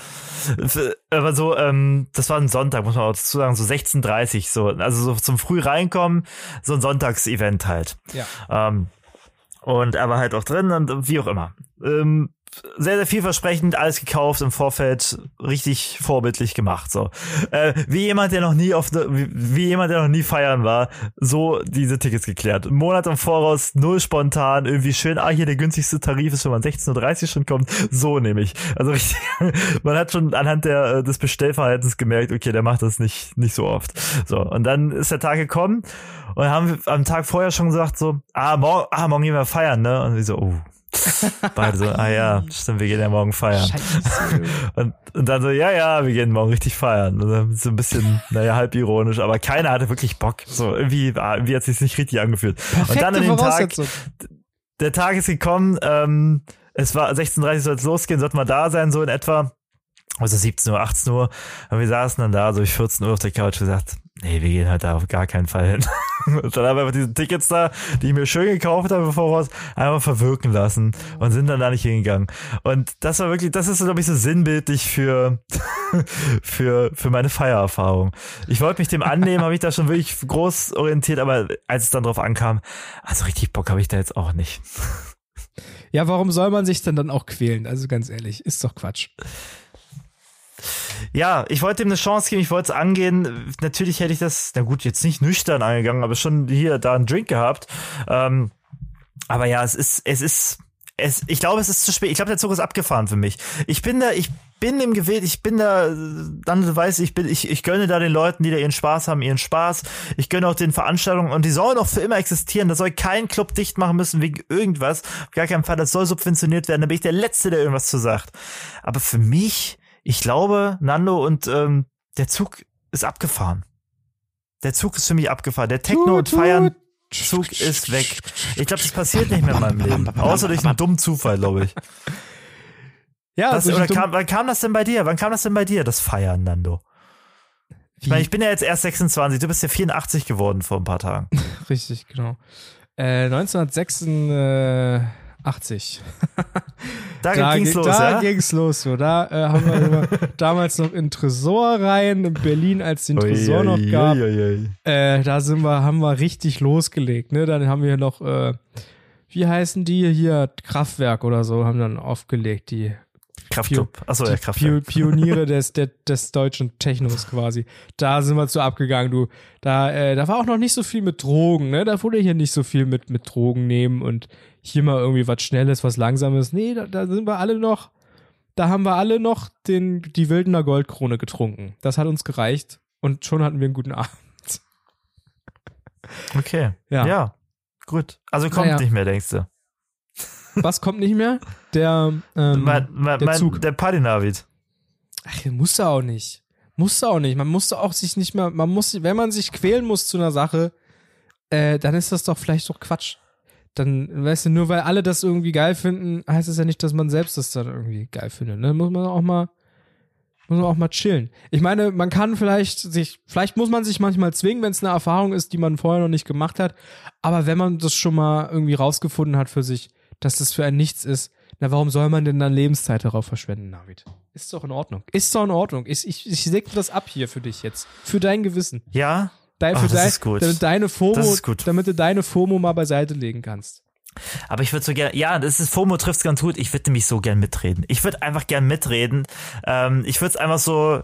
Für- Aber so, ähm, das war ein Sonntag, muss man auch dazu sagen, so 16.30 so, also so zum früh reinkommen, so ein Sonntagsevent halt. Ja. Ähm, und aber halt auch drin und wie auch immer. Ähm, sehr, sehr vielversprechend, alles gekauft im Vorfeld, richtig vorbildlich gemacht. So, äh, wie jemand, der noch nie auf, ne, wie, wie jemand, der noch nie feiern war, so diese Tickets geklärt. Monat im Voraus, null spontan, irgendwie schön. Ah, hier der günstigste Tarif ist, wenn man 16:30 Uhr schon kommt. So nämlich. Also richtig, man hat schon anhand der äh, des Bestellverhaltens gemerkt, okay, der macht das nicht nicht so oft. So und dann ist der Tag gekommen und haben am Tag vorher schon gesagt so, ah morgen, ah morgen gehen wir feiern, ne? Und wir so, oh. Beide so, ah ja, stimmt, wir gehen ja morgen feiern. Scheiße. Und, und dann so, ja, ja, wir gehen morgen richtig feiern. Und dann so ein bisschen, naja, halb ironisch, aber keiner hatte wirklich Bock. So, irgendwie, ah, irgendwie hat sich's nicht richtig angeführt. und dann an Perfekte dem Tag, der Tag ist gekommen, ähm, es war 16.30 soll es losgehen, sollten wir da sein, so in etwa. Also 17 Uhr, 18 Uhr. Und wir saßen dann da, so ich 14 Uhr auf der Couch gesagt, nee, wir gehen halt da auf gar keinen Fall hin. dann haben wir einfach diese Tickets da, die ich mir schön gekauft habe im voraus, einmal verwirken lassen und sind dann da nicht hingegangen. Und das war wirklich, das ist, glaube ich, so sinnbildlich für, für, für meine Feiererfahrung. Ich wollte mich dem annehmen, habe ich da schon wirklich groß orientiert, aber als es dann drauf ankam, also richtig Bock habe ich da jetzt auch nicht. Ja, warum soll man sich denn dann auch quälen? Also ganz ehrlich, ist doch Quatsch. Ja, ich wollte ihm eine Chance geben, ich wollte es angehen. Natürlich hätte ich das, na gut, jetzt nicht nüchtern angegangen, aber schon hier da einen Drink gehabt. Ähm, aber ja, es ist, es ist, es, ich glaube, es ist zu spät. Ich glaube, der Zug ist abgefahren für mich. Ich bin da, ich bin im Gewählt, ich bin da, dann du weißt, ich bin, ich, ich gönne da den Leuten, die da ihren Spaß haben, ihren Spaß. Ich gönne auch den Veranstaltungen und die sollen auch für immer existieren. Da soll kein Club dicht machen müssen wegen irgendwas. Auf gar keinen Fall. Das soll subventioniert werden. Da bin ich der Letzte, der irgendwas zu sagt. Aber für mich, ich glaube, Nando und ähm, der Zug ist abgefahren. Der Zug ist für mich abgefahren. Der Techno und Feiern. Zug ist weg. Ich glaube, das passiert nicht mehr in meinem Leben. Außer durch einen dummen Zufall, glaube ich. Ja, Das, oder kam, wann kam das denn bei dir? Wann kam das denn bei dir, das Feiern, Nando? Ich meine, ich bin ja jetzt erst 26, du bist ja 84 geworden vor ein paar Tagen. Richtig, genau. Äh, 1986. Da, Da, ging's ging- los, da ja? ging's los. So. Da äh, haben wir damals noch in Tresor rein, in Berlin, als es den Tresor noch gab. Äh, da sind wir, haben wir richtig losgelegt. Ne? Dann haben wir noch, äh, wie heißen die hier, Kraftwerk oder so, haben dann aufgelegt, die Kraftclub. Achso, ja, Kraftclub. Pio Pioniere des, des, des deutschen Technos quasi. Da sind wir zu abgegangen, du. Da, äh, da war auch noch nicht so viel mit Drogen, ne? Da wurde hier nicht so viel mit, mit Drogen nehmen und hier mal irgendwie was Schnelles, was Langsames. Nee, da, da sind wir alle noch, da haben wir alle noch den, die Wildener Goldkrone getrunken. Das hat uns gereicht und schon hatten wir einen guten Abend. Okay. Ja. Ja. Gut. Also kommt Naja. nicht mehr, denkst du? Was kommt nicht mehr? Der, ähm, mein, mein, der Zug. Der Party-Navid. Ach, musste auch nicht. Musste auch nicht. Man musste auch sich nicht mehr, man muss, wenn man sich quälen muss zu einer Sache, äh, dann ist das doch vielleicht doch Quatsch. Dann, weißt du, nur weil alle das irgendwie geil finden, heißt es ja nicht, dass man selbst das dann irgendwie geil findet. Ne? Muss man auch mal, muss man auch mal chillen. Ich meine, man kann vielleicht sich, vielleicht muss man sich manchmal zwingen, wenn es eine Erfahrung ist, die man vorher noch nicht gemacht hat. Aber wenn man das schon mal irgendwie rausgefunden hat für sich, dass das für ein Nichts ist, na, warum soll man denn dann Lebenszeit darauf verschwenden, Navid? Ist doch in Ordnung. Ist doch in Ordnung. Ich, ich, ich segne das ab hier für dich jetzt. Für dein Gewissen. Ja? Dein, für das ist gut. Damit deine FOMO, Das ist gut. damit du deine FOMO mal beiseite legen kannst. Aber ich würde so gerne, ja, das ist FOMO trifft's ganz gut. Ich würde nämlich so gern mitreden. Ich würde einfach gern mitreden. Ähm, ich würde es einfach so,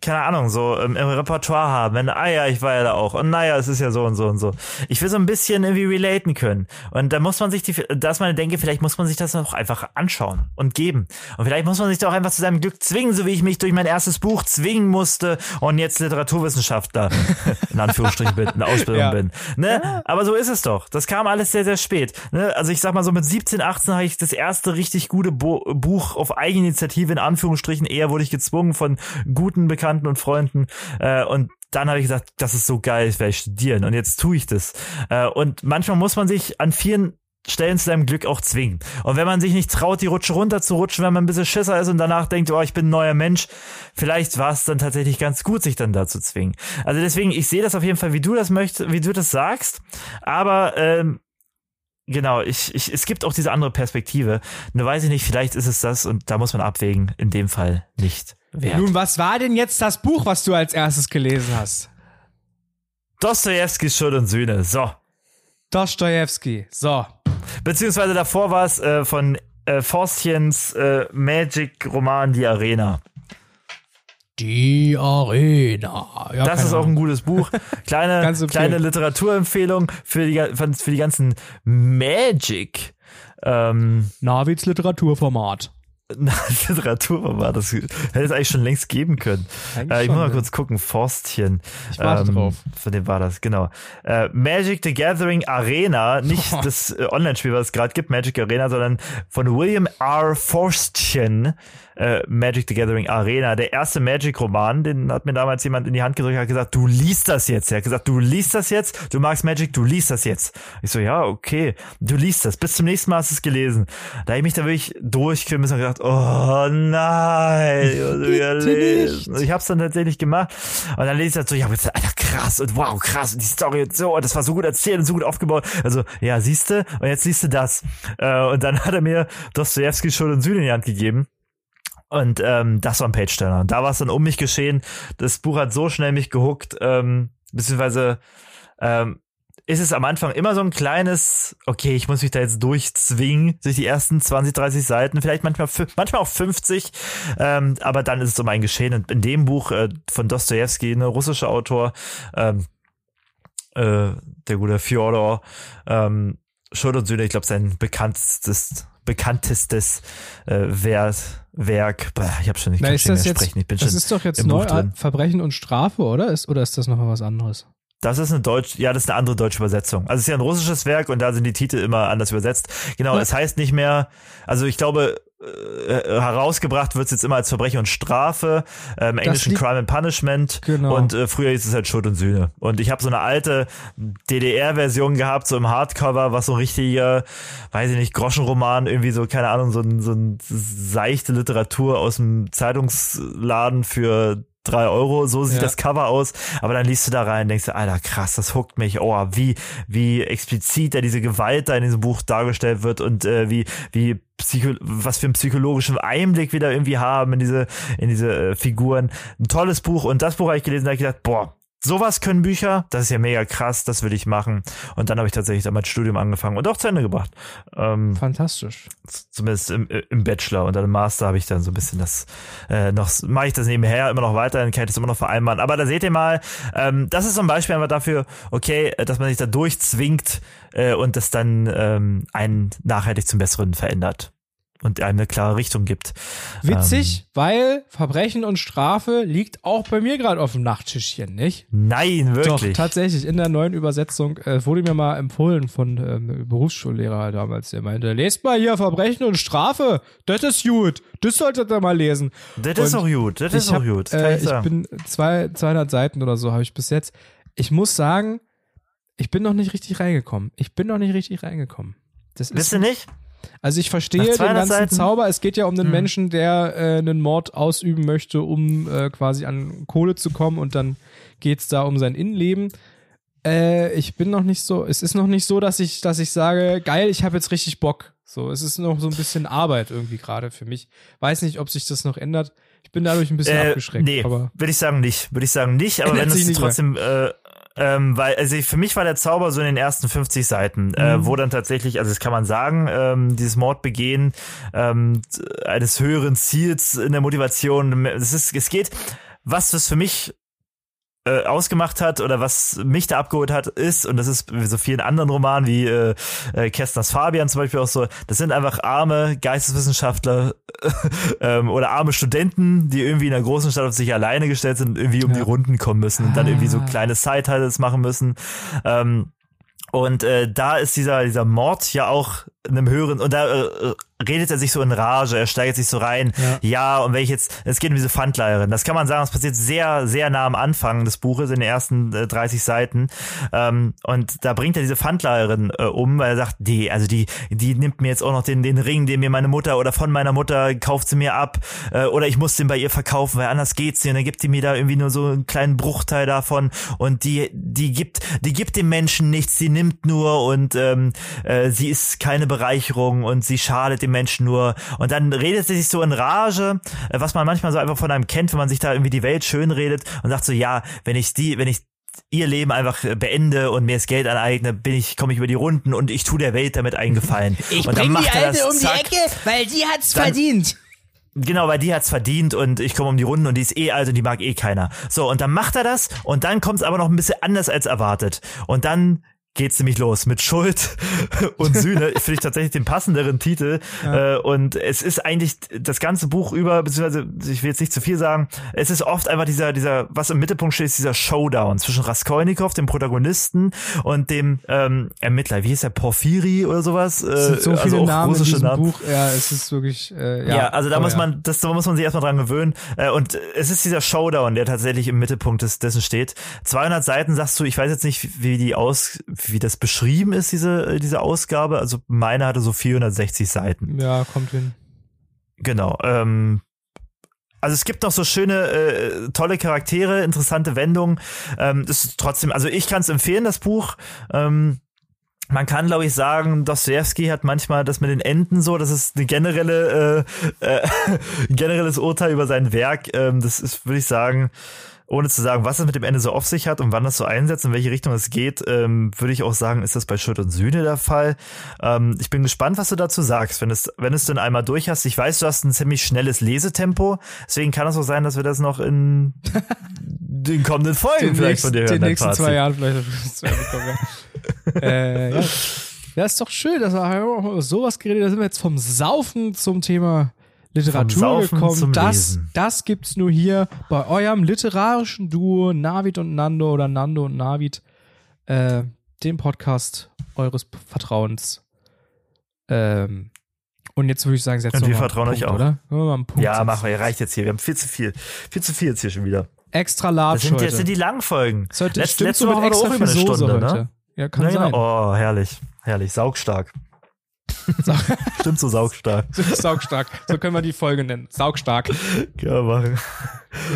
keine Ahnung, so ähm, im Repertoire haben. Wenn, ah ja, ich war ja da auch. Und naja, es ist ja so und so und so. Ich will so ein bisschen irgendwie relaten können. Und da muss man sich die, dass man denke, vielleicht muss man sich das auch einfach anschauen und geben. Und vielleicht muss man sich da auch einfach zu seinem Glück zwingen, so wie ich mich durch mein erstes Buch zwingen musste und jetzt Literaturwissenschaftler in Anführungsstrichen bin, in Ausbildung Ja. bin. Ne? Aber so ist es doch. Das kam alles sehr, sehr spät. Ne? Also ich sag mal so mit 17, 18 habe ich das erste richtig gute Bo Buch auf Eigeninitiative in Anführungsstrichen. Eher wurde ich gezwungen von guten Bekannten und Freunden. Äh, und dann habe ich gesagt, das ist so geil, ich werde studieren. Und jetzt tue ich das. Äh, und manchmal muss man sich an vielen Stellen zu seinem Glück auch zwingen. Und wenn man sich nicht traut, die Rutsche runter zu rutschen, wenn man ein bisschen Schisser ist und danach denkt, oh, ich bin ein neuer Mensch, vielleicht war es dann tatsächlich ganz gut, sich dann dazu zwingen. Also deswegen, ich sehe das auf jeden Fall, wie du das möchtest, wie du das sagst, aber ähm, genau, ich, ich, es gibt auch diese andere Perspektive. Nur weiß ich nicht, vielleicht ist es das und da muss man abwägen, in dem Fall nicht wert. Nun, was war denn jetzt das Buch, was du als erstes gelesen hast? Dostojewskis Schuld und Sühne, so. Dostoevsky. So. Beziehungsweise davor war es äh, von äh, Forstchens äh, Magic-Roman Die Arena. Die Arena. Ja, Das ist auch ein gutes Buch. Kleine, kleine Literaturempfehlung für die, für die ganzen Magic. Ähm, Navids Literaturformat. Literatur war das. Hätte es eigentlich schon längst geben können. Äh, ich muss mal ja. kurz gucken. Forstchen. Ich warte drauf. Von dem war das, genau. Äh, Magic the Gathering Arena, nicht das äh, Online-Spiel, was es gerade gibt, Magic Arena, sondern von William R. Forstchen. Äh, Magic the Gathering Arena, der erste Magic-Roman, den hat mir damals jemand in die Hand gedrückt, hat gesagt, du liest das jetzt. Er hat gesagt, du liest das jetzt, du magst Magic, du liest das jetzt. Ich so, ja, okay, du liest das. Bis zum nächsten Mal hast du es gelesen. Da habe ich mich da wirklich durchquälen müssen und gedacht, oh nein, ich. Ich hab's dann tatsächlich gemacht. Und dann lese ich das so, ja, bitte, Alter, krass und wow, krass und die Story und so, und das war so gut erzählt und so gut aufgebaut. Also, ja, siehste, und jetzt siehst du das. Äh, und dann hat er mir Dostoevsky Schuld und Sühne in die Hand gegeben. Und ähm, das war ein Page-Turner. Da war es dann um mich geschehen. Das Buch hat so schnell mich gehuckt, ähm, beziehungsweise ähm, ist es am Anfang immer so ein kleines, okay, ich muss mich da jetzt durchzwingen, durch die ersten 20, 30 Seiten, vielleicht manchmal, manchmal auch 50, ähm, aber dann ist es um ein Geschehen. Und in dem Buch äh, von Dostoevsky, ein russischer Autor, ähm, äh, der gute Fjodor, ähm, Schuld und Sühne, ich glaube, sein bekanntestes, bekanntestes äh, Werk, Werk, Bah, ich habe schon, Na, ist das nicht mehr jetzt, sprechen, ich bin das schon ist doch jetzt im neu. Verbrechen und Strafe, oder? Ist, oder ist das noch mal was anderes? Das ist eine deutsche, ja, das ist eine andere deutsche Übersetzung. Also es ist ja ein russisches Werk und da sind die Titel immer anders übersetzt. Genau, Ja. es heißt nicht mehr, also ich glaube, äh, herausgebracht wird es jetzt immer als Verbrechen und Strafe, äh, im Englischen Crime and Punishment Genau. und äh, früher hieß es halt Schuld und Sühne. Und ich habe so eine alte DDR-Version gehabt, so im Hardcover, was so ein richtiger, weiß ich nicht, Groschenroman, irgendwie so, keine Ahnung, so ein, so ein seichte Literatur aus dem Zeitungsladen für drei Euro, so sieht Ja. das Cover aus, aber dann liest du da rein, denkst du, Alter, krass, das huckt mich, oh, wie, wie explizit da diese Gewalt da in diesem Buch dargestellt wird und äh, wie, wie Psycho was für einen psychologischen Einblick wir da irgendwie haben in diese, in diese äh, Figuren. Ein tolles Buch und das Buch habe ich gelesen, da habe ich gedacht, boah, sowas können Bücher, das ist ja mega krass, das will ich machen. Und dann habe ich tatsächlich dann mein Studium angefangen und auch zu Ende gebracht. Ähm, Fantastisch. zumindest im, im Bachelor und dann im Master habe ich dann so ein bisschen das äh, noch mache ich das nebenher immer noch weiter, dann kann ich das immer noch vereinbaren. Aber da seht ihr mal, ähm, das ist zum Beispiel einfach dafür, okay, äh, dass man sich da durchzwingt äh, und das dann ähm, einen nachhaltig zum Besseren verändert und einem eine klare Richtung gibt. Witzig, weil Verbrechen und Strafe liegt auch bei mir gerade auf dem Nachttischchen, nicht? Nein, wirklich. Doch, tatsächlich. In der neuen Übersetzung äh, wurde mir mal empfohlen von ähm, Berufsschullehrer damals, der meinte, lest mal hier Verbrechen und Strafe. Das ist gut. Das solltet ihr mal lesen. das ist auch gut, das ist auch gut. Äh, ich bin zwei, 200 Seiten oder so habe ich bis jetzt. Ich muss sagen, ich bin noch nicht richtig reingekommen. Ich bin noch nicht richtig reingekommen. Das ist, Wisst ihr nicht? Also ich verstehe den 200 ganzen Seiten? Zauber. Es geht ja um einen Hm. Menschen, der äh, einen Mord ausüben möchte, um äh, quasi an Kohle zu kommen und dann geht's da um sein Innenleben. Äh, ich bin noch nicht so, es ist noch nicht so, dass ich, dass ich sage, geil, ich habe jetzt richtig Bock. So, es ist noch so ein bisschen Arbeit irgendwie gerade für mich. Weiß nicht, ob sich das noch ändert. Ich bin dadurch ein bisschen Äh, abgeschreckt. nee, aber würde ich sagen nicht. Würde ich sagen nicht, aber wenn es trotzdem, äh, ähm, weil, also für mich war der Zauber so in den ersten 50 Seiten, äh, Mhm. wo dann tatsächlich, also das kann man sagen, ähm, dieses Mordbegehen ähm, eines höheren Ziels in der Motivation, es ist, es geht, was das für mich äh, ausgemacht hat oder was mich da abgeholt hat, ist, und das ist wie so vielen anderen Romanen wie äh, äh, Kästners Fabian zum Beispiel auch so, das sind einfach arme Geisteswissenschaftler ähm, oder arme Studenten, die irgendwie in einer großen Stadt auf sich alleine gestellt sind und irgendwie um Ja. die Runden kommen müssen und dann irgendwie so Ah. kleine Side-Titles machen müssen. Ähm, und äh, da ist dieser, dieser Mord ja auch in einem höheren, und da äh, redet er sich so in Rage, er steigert sich so rein. Ja, und wenn ich jetzt, es geht um diese Pfandleiherin. Das kann man sagen, es passiert sehr, sehr nah am Anfang des Buches, in den ersten äh, 30 Seiten. Ähm, und da bringt er diese Pfandleiherin äh, um, weil er sagt, die, also die, die nimmt mir jetzt auch noch den, den Ring, den mir meine Mutter oder von meiner Mutter kauft sie mir ab. Äh, oder ich muss den bei ihr verkaufen, weil anders geht's nicht. Und dann gibt die mir da irgendwie nur so einen kleinen Bruchteil davon. Und die, die gibt, die gibt dem Menschen nichts, sie nimmt nur und ähm, äh, sie ist keine Bereicherung und sie schadet dem Menschen nur. Und dann redet sie sich so in Rage, äh, was man manchmal so einfach von einem kennt, wenn man sich da irgendwie die Welt schön redet und sagt so, ja, wenn ich die, wenn ich ihr Leben einfach äh, beende und mir das Geld aneigne, bin ich, komme ich über die Runden und ich tu der Welt damit einen Gefallen. Ich und bring die Alte das, um die zack, Ecke, weil die hat's Dann- verdient. Genau, weil die hat's verdient und ich komme um die Runden und die ist eh alt und die mag eh keiner. So, und dann macht er das und dann kommt's aber noch ein bisschen anders als erwartet. Und dann geht's nämlich los mit Schuld und Sühne. Finde ich tatsächlich den passenderen Titel. Äh, und es ist eigentlich das ganze Buch über, beziehungsweise ich will jetzt nicht zu viel sagen, es ist oft einfach dieser, dieser, was im Mittelpunkt steht, ist dieser Showdown zwischen Raskolnikow, dem Protagonisten, und dem ähm, Ermittler. Wie hieß der? Porphyri oder sowas? es sind so Äh, viele also Namen in russische diesem Namen. Buch. Ja, es ist wirklich, äh, ja. Ja, also da aber muss ja. man, das da muss man sich erstmal dran gewöhnen. Äh, Und es ist dieser Showdown, der tatsächlich im Mittelpunkt des, dessen steht. 200 Seiten sagst du, ich weiß jetzt nicht, wie die aus, wie das beschrieben ist, diese, äh, diese Ausgabe. Also meine hatte so 460 Seiten. Ja, kommt hin. Genau. Ähm, also es gibt noch so schöne, äh, tolle Charaktere, interessante Wendungen. Ähm, das ist trotzdem, also ich kann es empfehlen, das Buch. Ähm, man kann, glaube ich, sagen, Dostoevsky hat manchmal das mit den Enden so, das ist eine generelle, äh, äh, ein generelles Urteil über sein Werk. Ähm, das ist, würde ich sagen, ohne zu sagen, was es mit dem Ende so auf sich hat und wann das so einsetzt, in welche Richtung es geht, ähm, würde ich auch sagen, ist das bei Schuld und Sühne der Fall. Ähm, ich bin gespannt, was du dazu sagst, wenn es, wenn es denn einmal durch hast. Ich weiß, du hast ein ziemlich schnelles Lesetempo, deswegen kann es auch sein, dass wir das noch in den kommenden Folgen Den vielleicht von dir hören. den nächsten Fazit. zwei Jahren vielleicht zwei bekommen, ja. äh, ja. ja, ist doch schön, dass wir über sowas geredet Da sind wir jetzt vom Saufen zum Thema Literatur gekommen. das, Lesen. das gibt's nur hier bei eurem literarischen Duo Navid und Nando oder Nando und Navid. äh, dem Podcast eures Vertrauens. Ähm, und jetzt würde ich sagen, setzen wir wir vertrauen euch Punkt, auch. oder? Ja, setzen? machen wir. Reicht jetzt hier. Wir haben viel zu viel. Viel zu viel jetzt hier schon wieder. Extra large Das sind, heute. das sind die Langfolgen. Das heute Letz- letzte Woche war extra auch über eine Stunde, heute. ne? Ja, kann Ja, sein. genau. Oh, herrlich. Herrlich. Saugstark. Stimmt so saugstark. Saugstark. So können wir die Folge nennen. Saugstark. Können wir machen.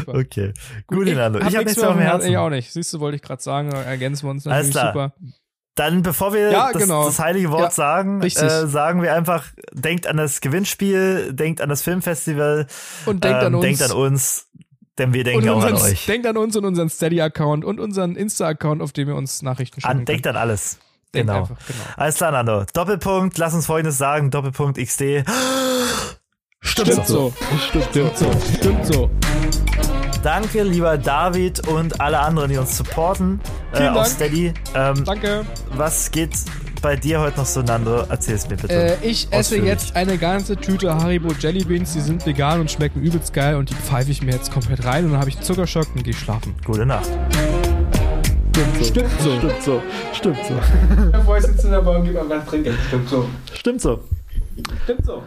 Okay. Gut, Inando. Ich habe nichts mehr auf dem Herzen. Ich auch nicht. Siehst du, wollte ich gerade sagen, ergänzen wir uns Alles natürlich klar. super. Dann, bevor wir Ja, das, genau. das heilige Wort Ja, sagen, äh, sagen wir einfach, denkt an das Gewinnspiel, denkt an das Filmfestival, Und denkt ähm, an uns. denkt an uns, denn wir denken auch an unseren, euch. denkt an uns und unseren Steady-Account und unseren Insta-Account, auf dem ihr uns Nachrichten An, könnt. denkt an alles. Denkt genau. einfach, genau. Alles klar, Nando. Doppelpunkt, lass uns folgendes sagen, Doppelpunkt XD. Stimmt, Stimmt so. Stimmt so. Stimmt so. Danke, lieber David und alle anderen, die uns supporten äh, Vielen auf Dank. Steady. Ähm, Danke. was geht bei dir heute noch so, Nando? Erzähl's mir bitte. Äh, ich esse jetzt eine ganze Tüte Haribo Jellybeans. Die sind vegan und schmecken übelst geil. Und die pfeife ich mir jetzt komplett rein. Und dann habe ich einen Zuckerschock und gehe schlafen. Gute Nacht. Stimmt so. Stimmt so. Stimmt so. Bevor ich sitze in der Bar und gebe einfach trinken. Stimmt so. Stimmt so. Stimmt so.